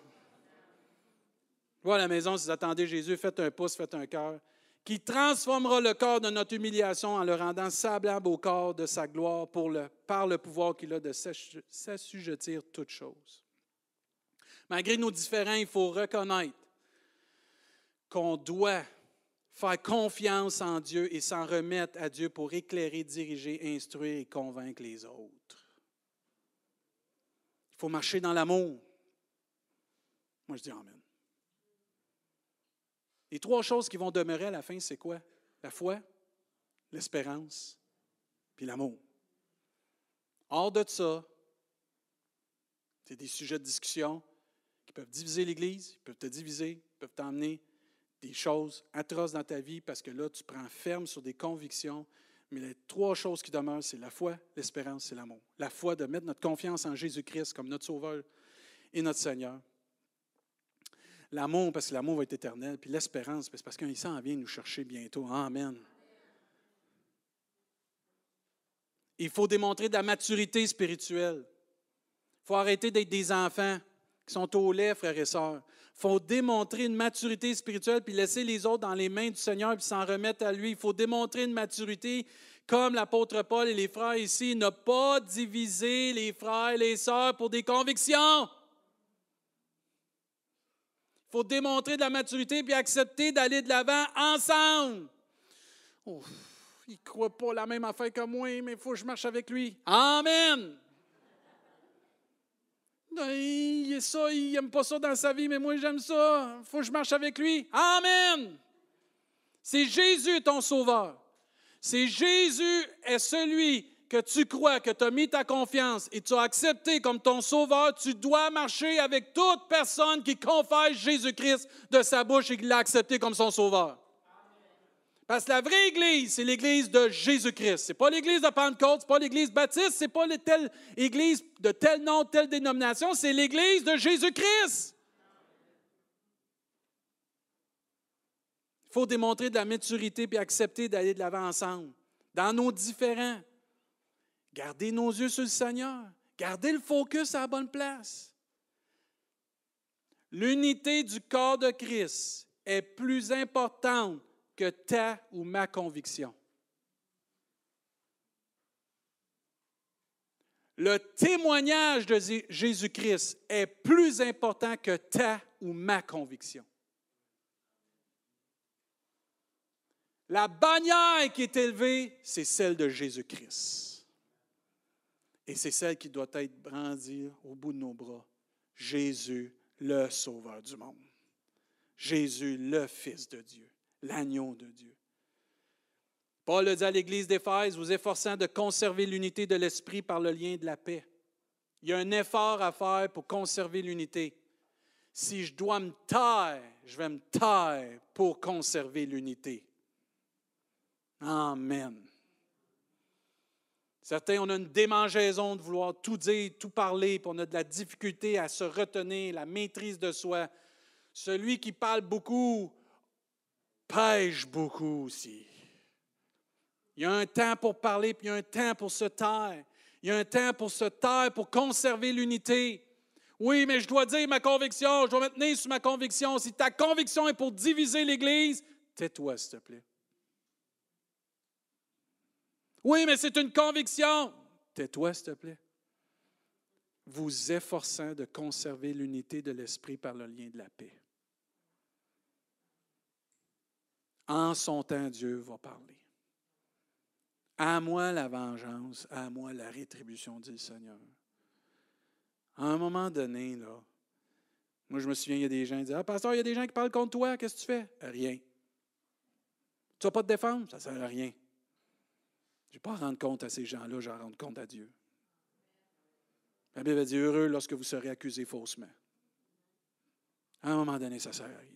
Vous à la maison, si vous attendez Jésus, faites un pouce, faites un cœur, qui transformera le corps de notre humiliation en le rendant semblable au corps de sa gloire par le pouvoir qu'il a de s'assujettir toutes choses. Malgré nos différends, il faut reconnaître qu'on doit faire confiance en Dieu et s'en remettre à Dieu pour éclairer, diriger, instruire et convaincre les autres. Il faut marcher dans l'amour. Moi, je dis Amen. Les trois choses qui vont demeurer à la fin, c'est quoi? La foi, l'espérance, puis l'amour. Hors de ça, c'est des sujets de discussion qui peuvent diviser l'Église, ils peuvent te diviser, peuvent t'emmener des choses atroces dans ta vie parce que là, tu prends ferme sur des convictions. Mais les trois choses qui demeurent, c'est la foi, l'espérance et l'amour. La foi de mettre notre confiance en Jésus-Christ comme notre Sauveur et notre Seigneur. L'amour, parce que l'amour va être éternel. Puis l'espérance, parce qu'il s'en vient nous chercher bientôt. Amen. Il faut démontrer de la maturité spirituelle. Il faut arrêter d'être des enfants qui sont au lait, frères et sœurs faut démontrer une maturité spirituelle, puis laisser les autres dans les mains du Seigneur, puis s'en remettre à lui. Il faut démontrer une maturité comme l'apôtre Paul et les frères ici, ne pas diviser les frères et les sœurs pour des convictions. Il faut démontrer de la maturité puis accepter d'aller de l'avant ensemble. Il ne croit pas la même affaire que moi, mais il faut que je marche avec lui. Amen. Il ça, il n'aime pas ça dans sa vie, mais moi j'aime ça. Faut que je marche avec lui. Amen. C'est Jésus ton sauveur. C'est Jésus est celui que tu crois, que tu as mis ta confiance et tu as accepté comme ton sauveur. Tu dois marcher avec toute personne qui confesse Jésus-Christ de sa bouche et qui l'a accepté comme son sauveur. Parce que la vraie Église, c'est l'Église de Jésus-Christ. Ce n'est pas l'Église de Pentecôte, ce pas l'Église baptiste, ce n'est pas telle Église de tel nom, telle dénomination, c'est l'Église de Jésus-Christ. Il faut démontrer de la maturité et accepter d'aller de l'avant ensemble, dans nos différents. Gardez nos yeux sur le Seigneur. Gardez le focus à la bonne place. L'unité du corps de Christ est plus importante que ta ou ma conviction. Le témoignage de Jésus-Christ est plus important que ta ou ma conviction. La bannière qui est élevée, c'est celle de Jésus-Christ. Et c'est celle qui doit être brandie au bout de nos bras. Jésus, le Sauveur du monde. Jésus, le Fils de Dieu l'agneau de Dieu. Paul le dit à l'Église d'Éphèse, vous efforçant de conserver l'unité de l'Esprit par le lien de la paix. Il y a un effort à faire pour conserver l'unité. Si je dois me taire, je vais me taire pour conserver l'unité. Amen. Certains, on a une démangeaison de vouloir tout dire, tout parler, puis on a de la difficulté à se retenir, la maîtrise de soi. Celui qui parle beaucoup pêche beaucoup aussi. Il y a un temps pour parler, puis il y a un temps pour se taire. Il y a un temps pour se taire, pour conserver l'unité. Oui, mais je dois dire ma conviction, je dois me sur ma conviction. Si ta conviction est pour diviser l'Église, tais-toi, s'il te plaît. Oui, mais c'est une conviction. Tais-toi, s'il te plaît. Vous efforçant de conserver l'unité de l'esprit par le lien de la paix. En son temps, Dieu va parler. À moi la vengeance, à moi la rétribution, dit le Seigneur. À un moment donné, là, moi je me souviens, il y a des gens qui disent Ah, pasteur, il y a des gens qui parlent contre toi, qu'est-ce que tu fais Rien. Tu ne vas pas te défendre? Ça ne sert à rien. Je ne vais pas rendre compte à ces gens-là, je vais rendre compte à Dieu. La Bible dit Heureux lorsque vous serez accusés faussement. À un moment donné, ça ne sert à rien.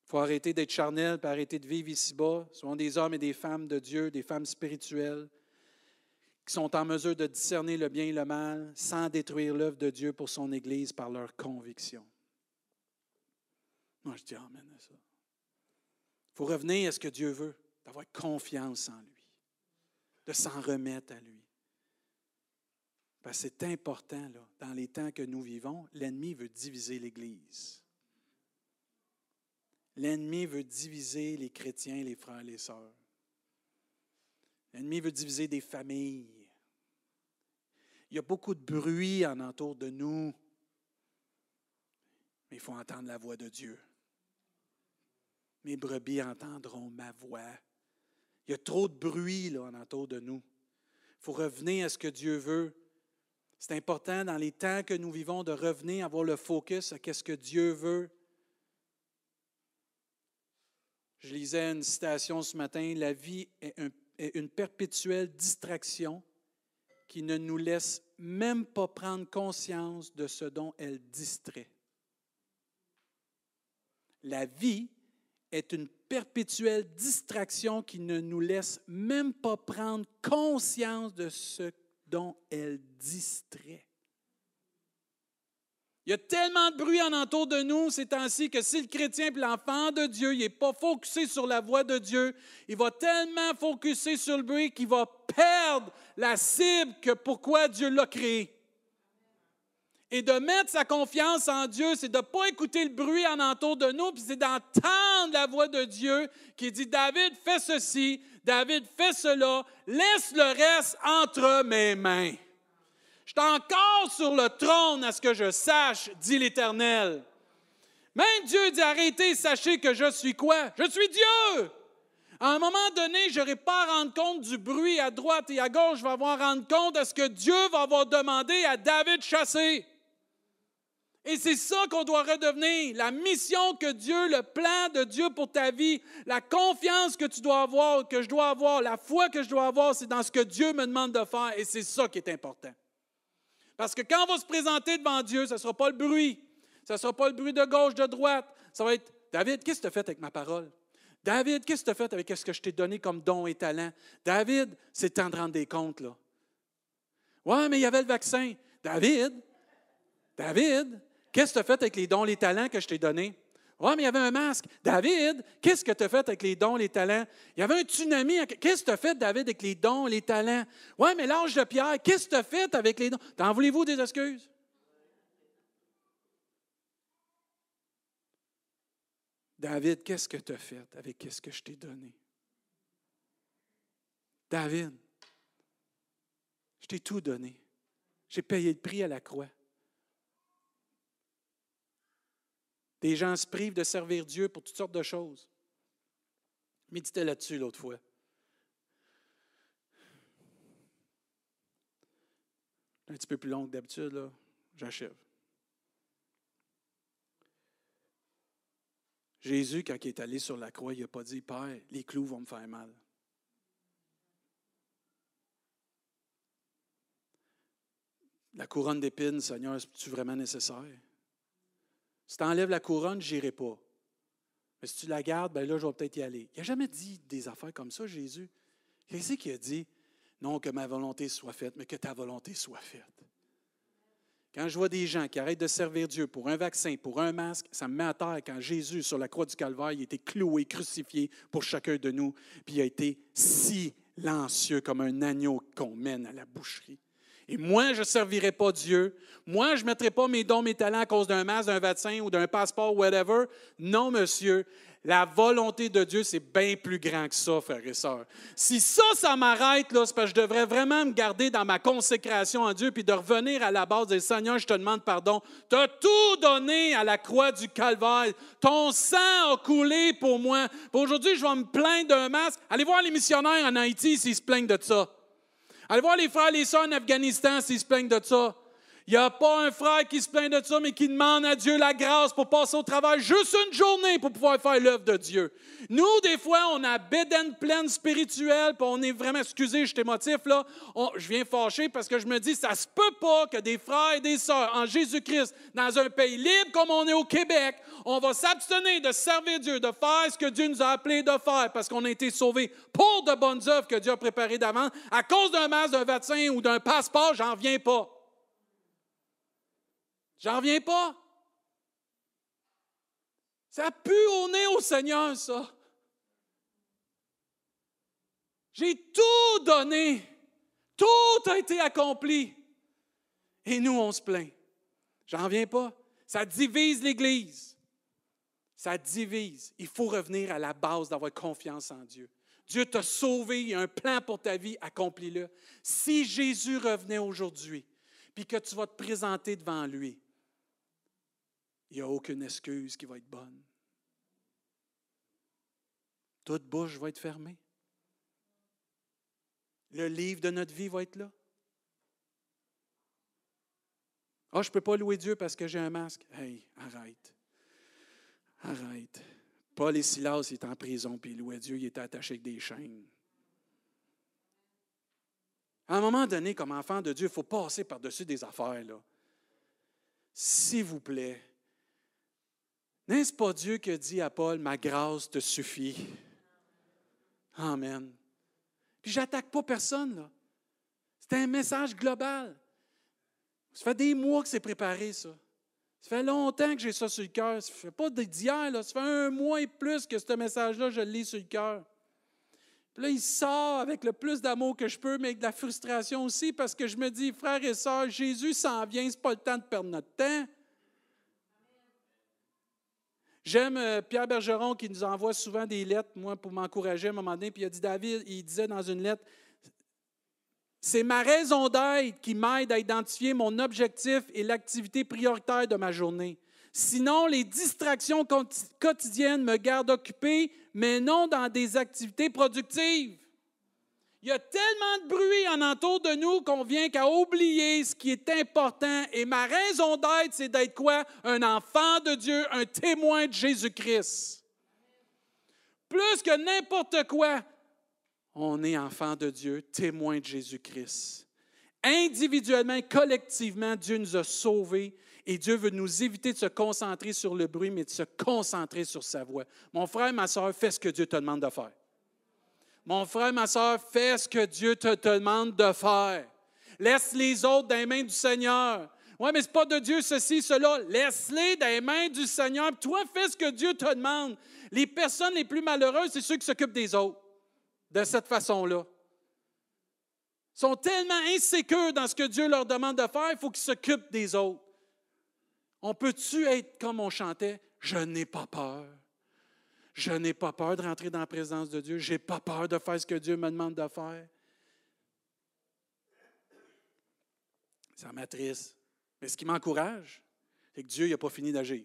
Il faut arrêter d'être charnel et arrêter de vivre ici-bas. Sont des hommes et des femmes de Dieu, des femmes spirituelles, qui sont en mesure de discerner le bien et le mal sans détruire l'œuvre de Dieu pour son Église par leur conviction. Moi, je dis Amen à ça. Il faut revenir à ce que Dieu veut, d'avoir confiance en lui, de s'en remettre à lui. Parce que c'est important, dans les temps que nous vivons, l'ennemi veut diviser l'Église. L'ennemi veut diviser les chrétiens, les frères et les sœurs. L'ennemi veut diviser des familles. Il y a beaucoup de bruit en entour de nous, mais il faut entendre la voix de Dieu. Mes brebis entendront ma voix. Il y a trop de bruit en entour de nous. Il faut revenir à ce que Dieu veut. C'est important dans les temps que nous vivons de revenir, avoir le focus à ce que Dieu veut. Je lisais une citation ce matin, La vie est, une perpétuelle distraction qui ne nous laisse même pas prendre conscience de ce dont elle distrait. La vie est une perpétuelle distraction qui ne nous laisse même pas prendre conscience de ce dont elle distrait. Il y a tellement de bruit en entour de nous ces temps-ci que si le chrétien et l'enfant de Dieu n'est pas focusé sur la voix de Dieu, il va tellement focusé sur le bruit qu'il va perdre la cible que pourquoi Dieu l'a créé. Et de mettre sa confiance en Dieu, c'est de ne pas écouter le bruit en entour de nous, puis c'est d'entendre la voix de Dieu qui dit David, fais ceci, David, fais cela, laisse le reste entre mes mains. Je suis encore sur le trône à ce que je sache, dit l'Éternel. Même Dieu dit arrêtez, sachez que je suis quoi? Je suis Dieu. À un moment donné, je n'aurai pas à rendre compte du bruit à droite et à gauche. Je vais avoir rendre compte de ce que Dieu va avoir demandé à David chasser. Et c'est ça qu'on doit redevenir, la mission que Dieu, le plan de Dieu pour ta vie, la confiance que tu dois avoir, que je dois avoir, la foi que je dois avoir, c'est dans ce que Dieu me demande de faire et c'est ça qui est important. Parce que quand on va se présenter devant Dieu, ce ne sera pas le bruit. Ce ne sera pas le bruit de gauche, de droite. Ça va être David, qu'est-ce que tu as fait avec ma parole? David, qu'est-ce que tu as fait avec ce que je t'ai donné comme don et talent? David, c'est temps de rendre des comptes, là. Ouais, mais il y avait le vaccin. David, David, qu'est-ce que tu as fait avec les dons, les talents que je t'ai donnés? Oui, mais il y avait un masque. David, qu'est-ce que tu as fait avec les dons, les talents? Il y avait un tsunami. Qu'est-ce que tu as fait, David, avec les dons, les talents? Oui, mais l'âge de Pierre, qu'est-ce que tu as fait avec les dons? T'en voulez-vous des excuses? David, qu'est-ce que tu as fait avec ce que je t'ai donné? David, je t'ai tout donné. J'ai payé le prix à la croix. Des gens se privent de servir Dieu pour toutes sortes de choses. Méditez là-dessus l'autre fois. Un petit peu plus long que d'habitude, là. J'achève. Jésus, quand il est allé sur la croix, il n'a pas dit Père, les clous vont me faire mal. La couronne d'épines, Seigneur, est-ce vraiment nécessaire? Si tu enlèves la couronne, je n'irai pas. Mais si tu la gardes, ben là, je vais peut-être y aller. Il n'a jamais dit des affaires comme ça, Jésus. Qu'est-ce qu'il a dit? Non que ma volonté soit faite, mais que ta volonté soit faite. Quand je vois des gens qui arrêtent de servir Dieu pour un vaccin, pour un masque, ça me met à terre quand Jésus, sur la croix du Calvaire, il a été cloué, crucifié pour chacun de nous, puis il a été silencieux comme un agneau qu'on mène à la boucherie. Et moi, je ne servirai pas Dieu. Moi, je ne mettrai pas mes dons, mes talents à cause d'un masque, d'un vaccin ou d'un passeport, whatever. Non, monsieur. La volonté de Dieu, c'est bien plus grand que ça, frères et sœurs. Si ça, ça m'arrête, c'est parce que je devrais vraiment me garder dans ma consécration à Dieu, puis de revenir à la base des Seigneur, je te demande pardon. Tu as tout donné à la croix du Calvaire. Ton sang a coulé pour moi. Aujourd'hui, je vais me plaindre d'un masque. Allez voir les missionnaires en Haïti s'ils se plaignent de ça. Allez voir les frères et les sœurs en Afghanistan s'ils se plaignent de ça. Il n'y a pas un frère qui se plaint de ça, mais qui demande à Dieu la grâce pour passer au travail juste une journée pour pouvoir faire l'œuvre de Dieu. Nous, des fois, on a bédaine pleine spirituelle, puis on est vraiment, excusez, je t'émotif là, je viens fâcher parce que je me dis, ça se peut pas que des frères et des sœurs en Jésus-Christ, dans un pays libre comme on est au Québec, on va s'abstenir de servir Dieu, de faire ce que Dieu nous a appelé de faire parce qu'on a été sauvés pour de bonnes œuvres que Dieu a préparées d'avant. À cause d'un masque, d'un vaccin ou d'un passeport, j'en viens pas. J'en reviens pas. Ça pue au nez au Seigneur, ça. J'ai tout donné. Tout a été accompli. Et nous, on se plaint. J'en reviens pas. Ça divise l'Église. Ça divise. Il faut revenir à la base d'avoir confiance en Dieu. Dieu t'a sauvé, il y a un plan pour ta vie, accomplis-le. Si Jésus revenait aujourd'hui, puis que tu vas te présenter devant lui, il n'y a aucune excuse qui va être bonne. Toute bouche va être fermée. Le livre de notre vie va être là. Ah, oh, je ne peux pas louer Dieu parce que j'ai un masque. Hey, arrête. Arrête. Paul et Silas étaient en prison, puis ils louaient Dieu, il était attaché avec des chaînes. À un moment donné, comme enfant de Dieu, il faut passer par-dessus des affaires. S'il vous plaît, n'est-ce pas Dieu qui a dit à Paul, ma grâce te suffit? Amen. Puis j'attaque pas personne, là. C'est un message global. Ça fait des mois que c'est préparé, ça. Ça fait longtemps que j'ai ça sur le cœur. Ça fait pas d'hier, là. Ça fait un mois et plus que ce message-là, je le lis sur le cœur. Puis là, il sort avec le plus d'amour que je peux, mais avec de la frustration aussi, parce que je me dis, frères et sœurs, Jésus s'en vient, c'est pas le temps de perdre notre temps. J'aime euh, Pierre Bergeron qui nous envoie souvent des lettres, moi, pour m'encourager à un moment donné. Puis il a dit, David, il disait dans une lettre, c'est ma raison d'être qui m'aide à identifier mon objectif et l'activité prioritaire de ma journée. Sinon, les distractions quotidiennes me gardent occupé, mais non dans des activités productives. Il y a tellement de bruit en entour de nous qu'on vient qu'à oublier ce qui est important. Et ma raison d'être, c'est d'être quoi? Un enfant de Dieu, un témoin de Jésus-Christ. Plus que n'importe quoi, on est enfant de Dieu, témoin de Jésus-Christ. Individuellement, collectivement, Dieu nous a sauvés et Dieu veut nous éviter de se concentrer sur le bruit, mais de se concentrer sur sa voix. Mon frère, ma soeur, fais ce que Dieu te demande de faire. Mon frère, ma soeur, fais ce que Dieu te, demande de faire. Laisse les autres dans les mains du Seigneur. Oui, mais ce n'est pas de Dieu ceci, cela. Laisse-les dans les mains du Seigneur. Toi, fais ce que Dieu te demande. Les personnes les plus malheureuses, c'est ceux qui s'occupent des autres. De cette façon-là. Sont tellement insécures dans ce que Dieu leur demande de faire, il faut qu'ils s'occupent des autres. On peut-tu être comme on chantait? Je n'ai pas peur. Je n'ai pas peur de rentrer dans la présence de Dieu. Je n'ai pas peur de faire ce que Dieu me demande de faire. Ça m'attriste. Mais ce qui m'encourage, c'est que Dieu n'a pas fini d'agir.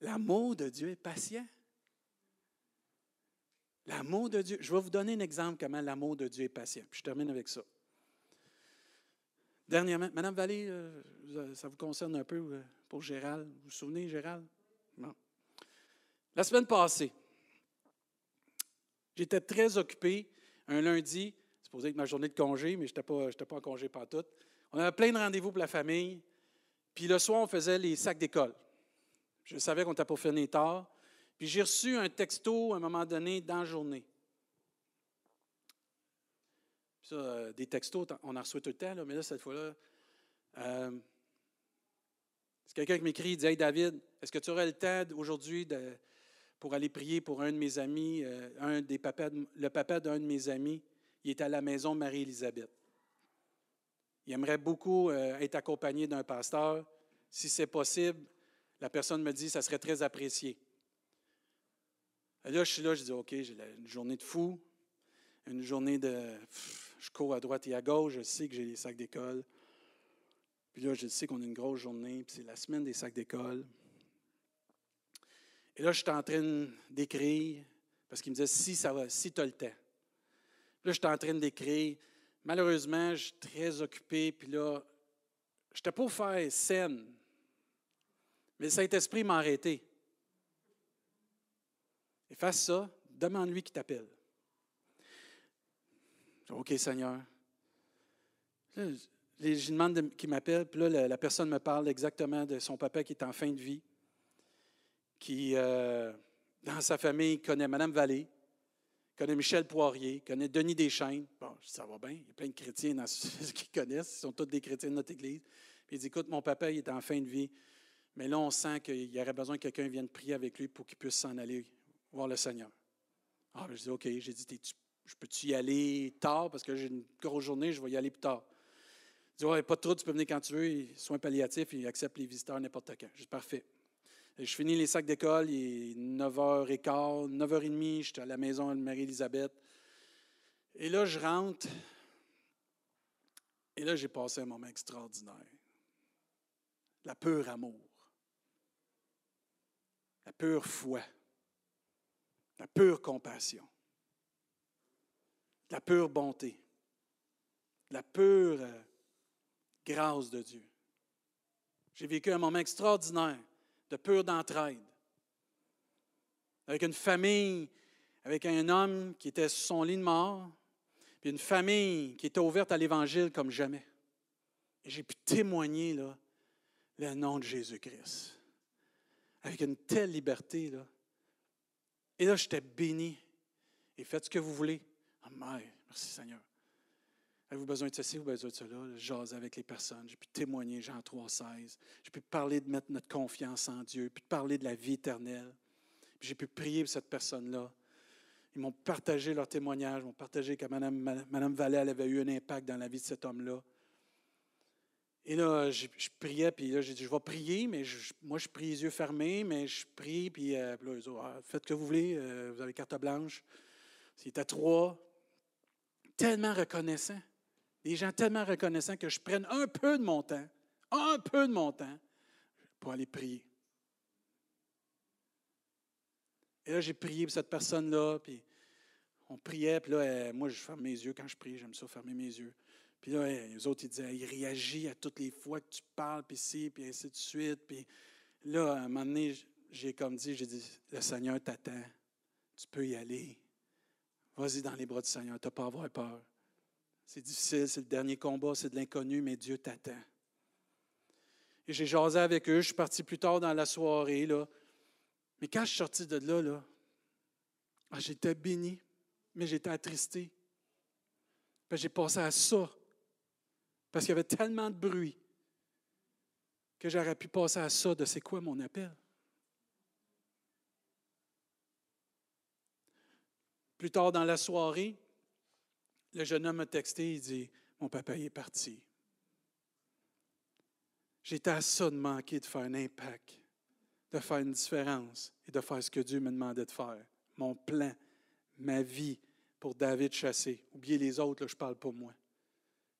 L'amour de Dieu est patient. L'amour de Dieu. Je vais vous donner un exemple comment l'amour de Dieu est patient. Je termine avec ça. Dernièrement, Madame Vallée, euh, ça vous concerne un peu euh, pour Gérald. Vous vous souvenez, Gérald? Non. La semaine passée, j'étais très occupé un lundi. Supposé être ma journée de congé, mais je n'étais pas, en congé tout. On avait plein de rendez-vous pour la famille. Puis le soir, on faisait les sacs d'école. Je savais qu'on était pour finir tard. Puis j'ai reçu un texto à un moment donné dans la journée. Ça, euh, des textos, on en reçoit tout le temps, mais là, cette fois-là, euh, c'est quelqu'un qui m'écrit, il dit Hey David, est-ce que tu aurais le temps aujourd'hui pour aller prier pour un de mes amis, euh, un des papas, le papa d'un de mes amis Il est à la maison Marie-Élisabeth. Il aimerait beaucoup être accompagné d'un pasteur. Si c'est possible, la personne me dit ça serait très apprécié. là, je suis là, je dis OK, j'ai une journée de fou, une journée de je cours à droite et à gauche, je sais que j'ai les sacs d'école. Puis là, je sais qu'on a une grosse journée, puis c'est la semaine des sacs d'école. Et là, je suis en train d'écrire, parce qu'il me disait, si ça va, si tu as le temps. Là, je suis en train d'écrire. Malheureusement, je suis très occupé, puis là, je n'étais pas faire scène. Mais le Saint-Esprit m'a arrêté. Et face ça, demande-lui qui t'appelle. OK, Seigneur. Là, je demande qui m'appelle, puis là, la, personne me parle exactement de son papa qui est en fin de vie, qui, euh, dans sa famille, connaît Mme Vallée, connaît Michel Poirier, connaît Denis Deschaines. Bon, ça va bien, il y a plein de chrétiens dans ceux qui connaissent, ils sont tous des chrétiens de notre Église. Puis il dit, écoute, mon papa, il est en fin de vie, mais là, on sent qu'il y aurait besoin que quelqu'un vienne prier avec lui pour qu'il puisse s'en aller voir le Seigneur. Ah, je dis, OK, j'ai dit, je peux-tu y aller tard? Parce que j'ai une grosse journée, je vais y aller plus tard. Il dit, ouais, pas de trop, tu peux venir quand tu veux. Soins palliatifs, il accepte les visiteurs n'importe quand. Je dis, parfait. Je finis les sacs d'école, il est 9h15, 9h30, j'étais à la maison de Marie-Élisabeth. Et là, je rentre. Et là, j'ai passé un moment extraordinaire. La pure amour. La pure foi. La pure compassion la pure bonté, la pure euh, grâce de Dieu. J'ai vécu un moment extraordinaire de pure d'entraide, avec une famille, avec un homme qui était sur son lit de mort, puis une famille qui était ouverte à l'Évangile comme jamais. Et j'ai pu témoigner là, le nom de Jésus-Christ, avec une telle liberté. Là. Et là, j'étais béni. Et faites ce que vous voulez. Merci Seigneur. Avez-vous besoin de ceci ou besoin de cela? J'ose avec les personnes. J'ai pu témoigner, Jean 3, 16. J'ai pu parler de mettre notre confiance en Dieu, puis de parler de la vie éternelle. J'ai pu prier pour cette personne-là. Ils m'ont partagé leur témoignage, m'ont partagé que Mme, Vallée avait eu un impact dans la vie de cet homme-là. Et là, je, priais, puis là, j'ai dit, je vais prier, mais moi, je prie les yeux fermés, mais je prie, puis, euh, là, ils ont, ah, faites ce que vous voulez, euh, vous avez carte blanche. À trois, tellement reconnaissant. Des gens tellement reconnaissants que je prenne un peu de mon temps, un peu de mon temps, pour aller prier. Et là, j'ai prié pour cette personne-là, puis on priait, puis là, moi, je ferme mes yeux quand je prie, j'aime ça, fermer mes yeux. Puis là, les autres, ils disaient, il réagit à toutes les fois que tu parles, puis ci, puis ainsi de suite. Puis là, à un moment donné, j'ai comme dit, j'ai dit, le Seigneur t'attend, tu peux y aller. Vas-y dans les bras du Seigneur, tu n'as pas à avoir peur. C'est difficile, c'est le dernier combat, c'est de l'inconnu, mais Dieu t'attend. Et j'ai jasé avec eux, je suis parti plus tard dans la soirée, là. Mais quand je suis sorti de là, là, ah, j'étais béni, mais j'étais attristé. J'ai passé à ça. Parce qu'il y avait tellement de bruit que j'aurais pu passer à ça de c'est quoi mon appel. Plus tard dans la soirée, le jeune homme m'a texté, il dit, mon papa est parti. J'étais à ça de manquer de faire un impact, de faire une différence et de faire ce que Dieu me demandait de faire. Mon plan, ma vie pour David Chassé. Oubliez les autres, là, je parle pour moi.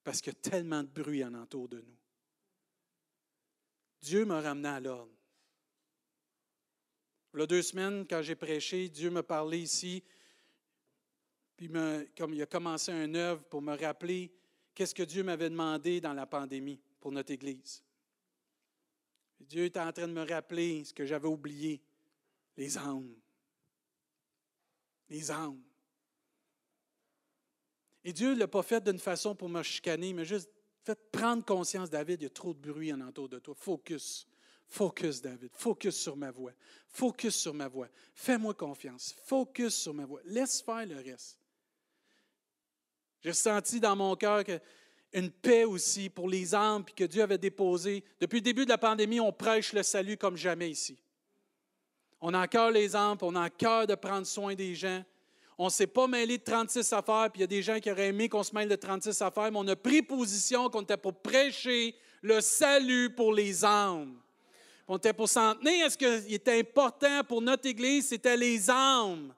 Parce qu'il y a tellement de bruit en entour de nous. Dieu m'a ramené à l'ordre. Il y a deux semaines, quand j'ai prêché, Dieu m'a parlé ici comme il a commencé un œuvre pour me rappeler qu'est-ce que Dieu m'avait demandé dans la pandémie pour notre Église. Dieu était en train de me rappeler ce que j'avais oublié, les âmes. Les âmes. Et Dieu ne l'a pas fait d'une façon pour me chicaner, mais juste fait prendre conscience, David, il y a trop de bruit en entour de toi. Focus. Focus, David. Focus sur ma voix. Focus sur ma voix. Fais-moi confiance. Focus sur ma voix. Laisse faire le reste. J'ai senti dans mon cœur une paix aussi pour les âmes que Dieu avait déposées. Depuis le début de la pandémie, on prêche le salut comme jamais ici. On a encore les âmes, on a cœur de prendre soin des gens. On ne s'est pas mêlé de 36 affaires, puis il y a des gens qui auraient aimé qu'on se mêle de 36 affaires, mais on a pris position qu'on était pour prêcher le salut pour les âmes. On était pour s'en tenir ce qui était important pour notre Église, c'était les âmes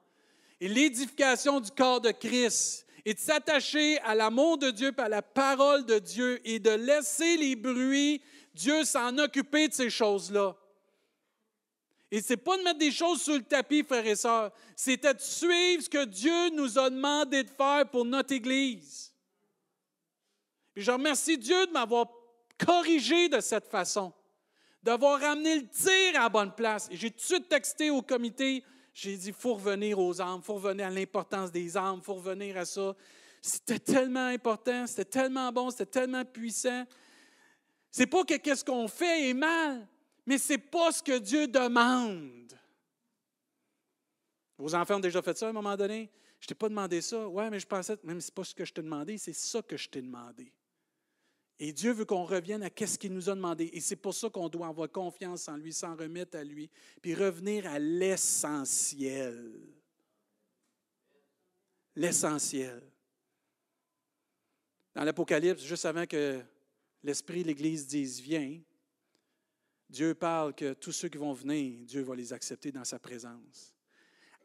et l'édification du corps de Christ et de s'attacher à l'amour de Dieu et à la parole de Dieu et de laisser les bruits, Dieu s'en occuper de ces choses-là. Et ce n'est pas de mettre des choses sur le tapis, frères et sœurs, c'était de suivre ce que Dieu nous a demandé de faire pour notre Église. Et je remercie Dieu de m'avoir corrigé de cette façon, d'avoir ramené le tir à la bonne place. Et j'ai tout de suite texté au comité, j'ai dit, il faut revenir aux âmes, il faut revenir à l'importance des âmes, il faut revenir à ça. C'était tellement important, c'était tellement bon, c'était tellement puissant. C'est pas que qu'est-ce qu'on fait est mal, mais ce n'est pas ce que Dieu demande. Vos enfants ont déjà fait ça à un moment donné? Je t'ai pas demandé ça. Oui, mais je pensais, même si ce n'est pas ce que je t'ai demandé, c'est ça que je t'ai demandé. Et Dieu veut qu'on revienne à ce qu'il nous a demandé. Et c'est pour ça qu'on doit avoir confiance en lui, s'en remettre à lui, puis revenir à l'essentiel. L'essentiel. Dans l'Apocalypse, juste avant que l'Esprit l'Église dise Viens, Dieu parle que tous ceux qui vont venir, Dieu va les accepter dans sa présence.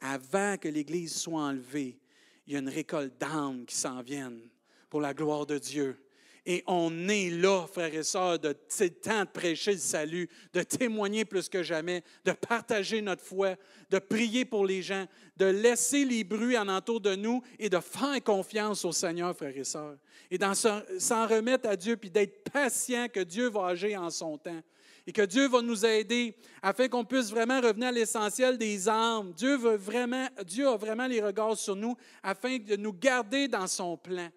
Avant que l'Église soit enlevée, il y a une récolte d'âmes qui s'en viennent pour la gloire de Dieu. Et on est là, frères et sœurs, de temps de prêcher le salut, de témoigner plus que jamais, de partager notre foi, de prier pour les gens, de laisser les bruits en entour de nous et de faire confiance au Seigneur, frères et sœurs. Et s'en remettre à Dieu, puis d'être patient que Dieu va agir en son temps et que Dieu va nous aider afin qu'on puisse vraiment revenir à l'essentiel des âmes. Dieu, veut vraiment, Dieu a vraiment les regards sur nous afin de nous garder dans son plan.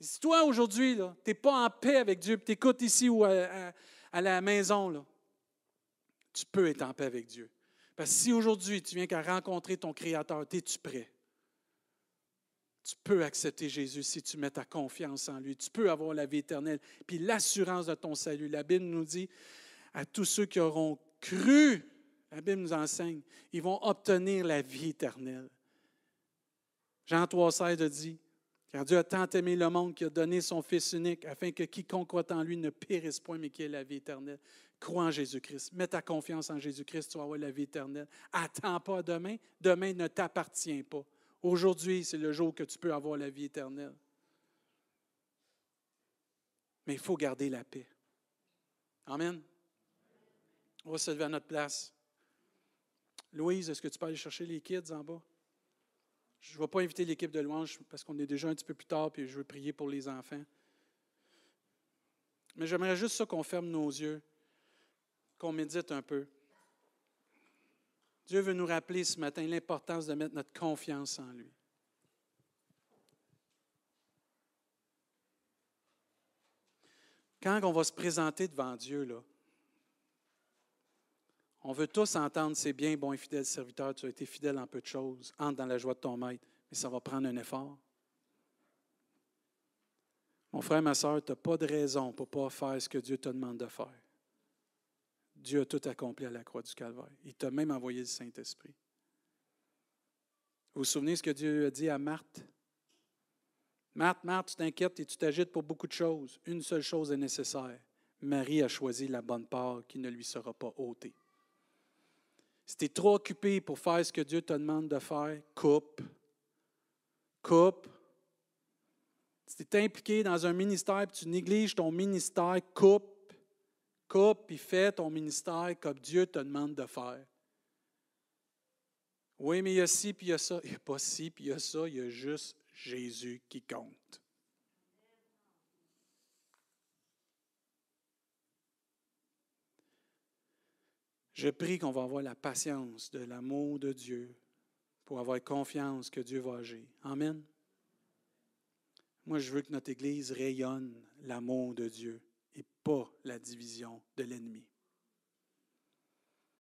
Si toi, aujourd'hui, tu n'es pas en paix avec Dieu, tu écoutes ici ou à, la maison, tu peux être en paix avec Dieu. Parce que si aujourd'hui, tu viens qu'à rencontrer ton Créateur, es-tu prêt? Tu peux accepter Jésus si tu mets ta confiance en lui. Tu peux avoir la vie éternelle. Puis l'assurance de ton salut. La Bible nous dit à tous ceux qui auront cru, la Bible nous enseigne, ils vont obtenir la vie éternelle. Jean 3,16 dit Car Dieu a tant aimé le monde qu'il a donné son Fils unique, afin que quiconque croit en lui ne périsse point, mais qu'il ait la vie éternelle. Crois en Jésus-Christ. Mets ta confiance en Jésus-Christ, tu vas avoir la vie éternelle. Attends pas demain. Demain ne t'appartient pas. Aujourd'hui, c'est le jour que tu peux avoir la vie éternelle. Mais il faut garder la paix. Amen. On va se lever à notre place. Louise, est-ce que tu peux aller chercher les kids en bas? Je ne vais pas inviter l'équipe de louange parce qu'on est déjà un petit peu plus tard et je veux prier pour les enfants. Mais j'aimerais juste ça qu'on ferme nos yeux, qu'on médite un peu. Dieu veut nous rappeler ce matin l'importance de mettre notre confiance en lui. Quand on va se présenter devant Dieu, là, on veut tous entendre c'est bien, bon et fidèle serviteur, tu as été fidèle en peu de choses, entre dans la joie de ton maître, mais ça va prendre un effort. Mon frère, ma soeur, tu n'as pas de raison pour ne pas faire ce que Dieu te demande de faire. Dieu a tout accompli à la croix du Calvaire. Il t'a même envoyé le Saint-Esprit. Vous vous souvenez ce que Dieu a dit à Marthe? Marthe, Marthe, tu t'inquiètes et tu t'agites pour beaucoup de choses. Une seule chose est nécessaire. Marie a choisi la bonne part qui ne lui sera pas ôtée. Si tu es trop occupé pour faire ce que Dieu te demande de faire, coupe. Coupe. Si tu es impliqué dans un ministère et tu négliges ton ministère, coupe coupe puis fais ton ministère comme Dieu te demande de faire. Oui, mais il y a ci, puis il y a ça. Il n'y a pas ci, puis il y a ça. Il y a juste Jésus qui compte. Je prie qu'on va avoir la patience de l'amour de Dieu pour avoir confiance que Dieu va agir. Amen. Moi, je veux que notre Église rayonne l'amour de Dieu et pas la division de l'ennemi.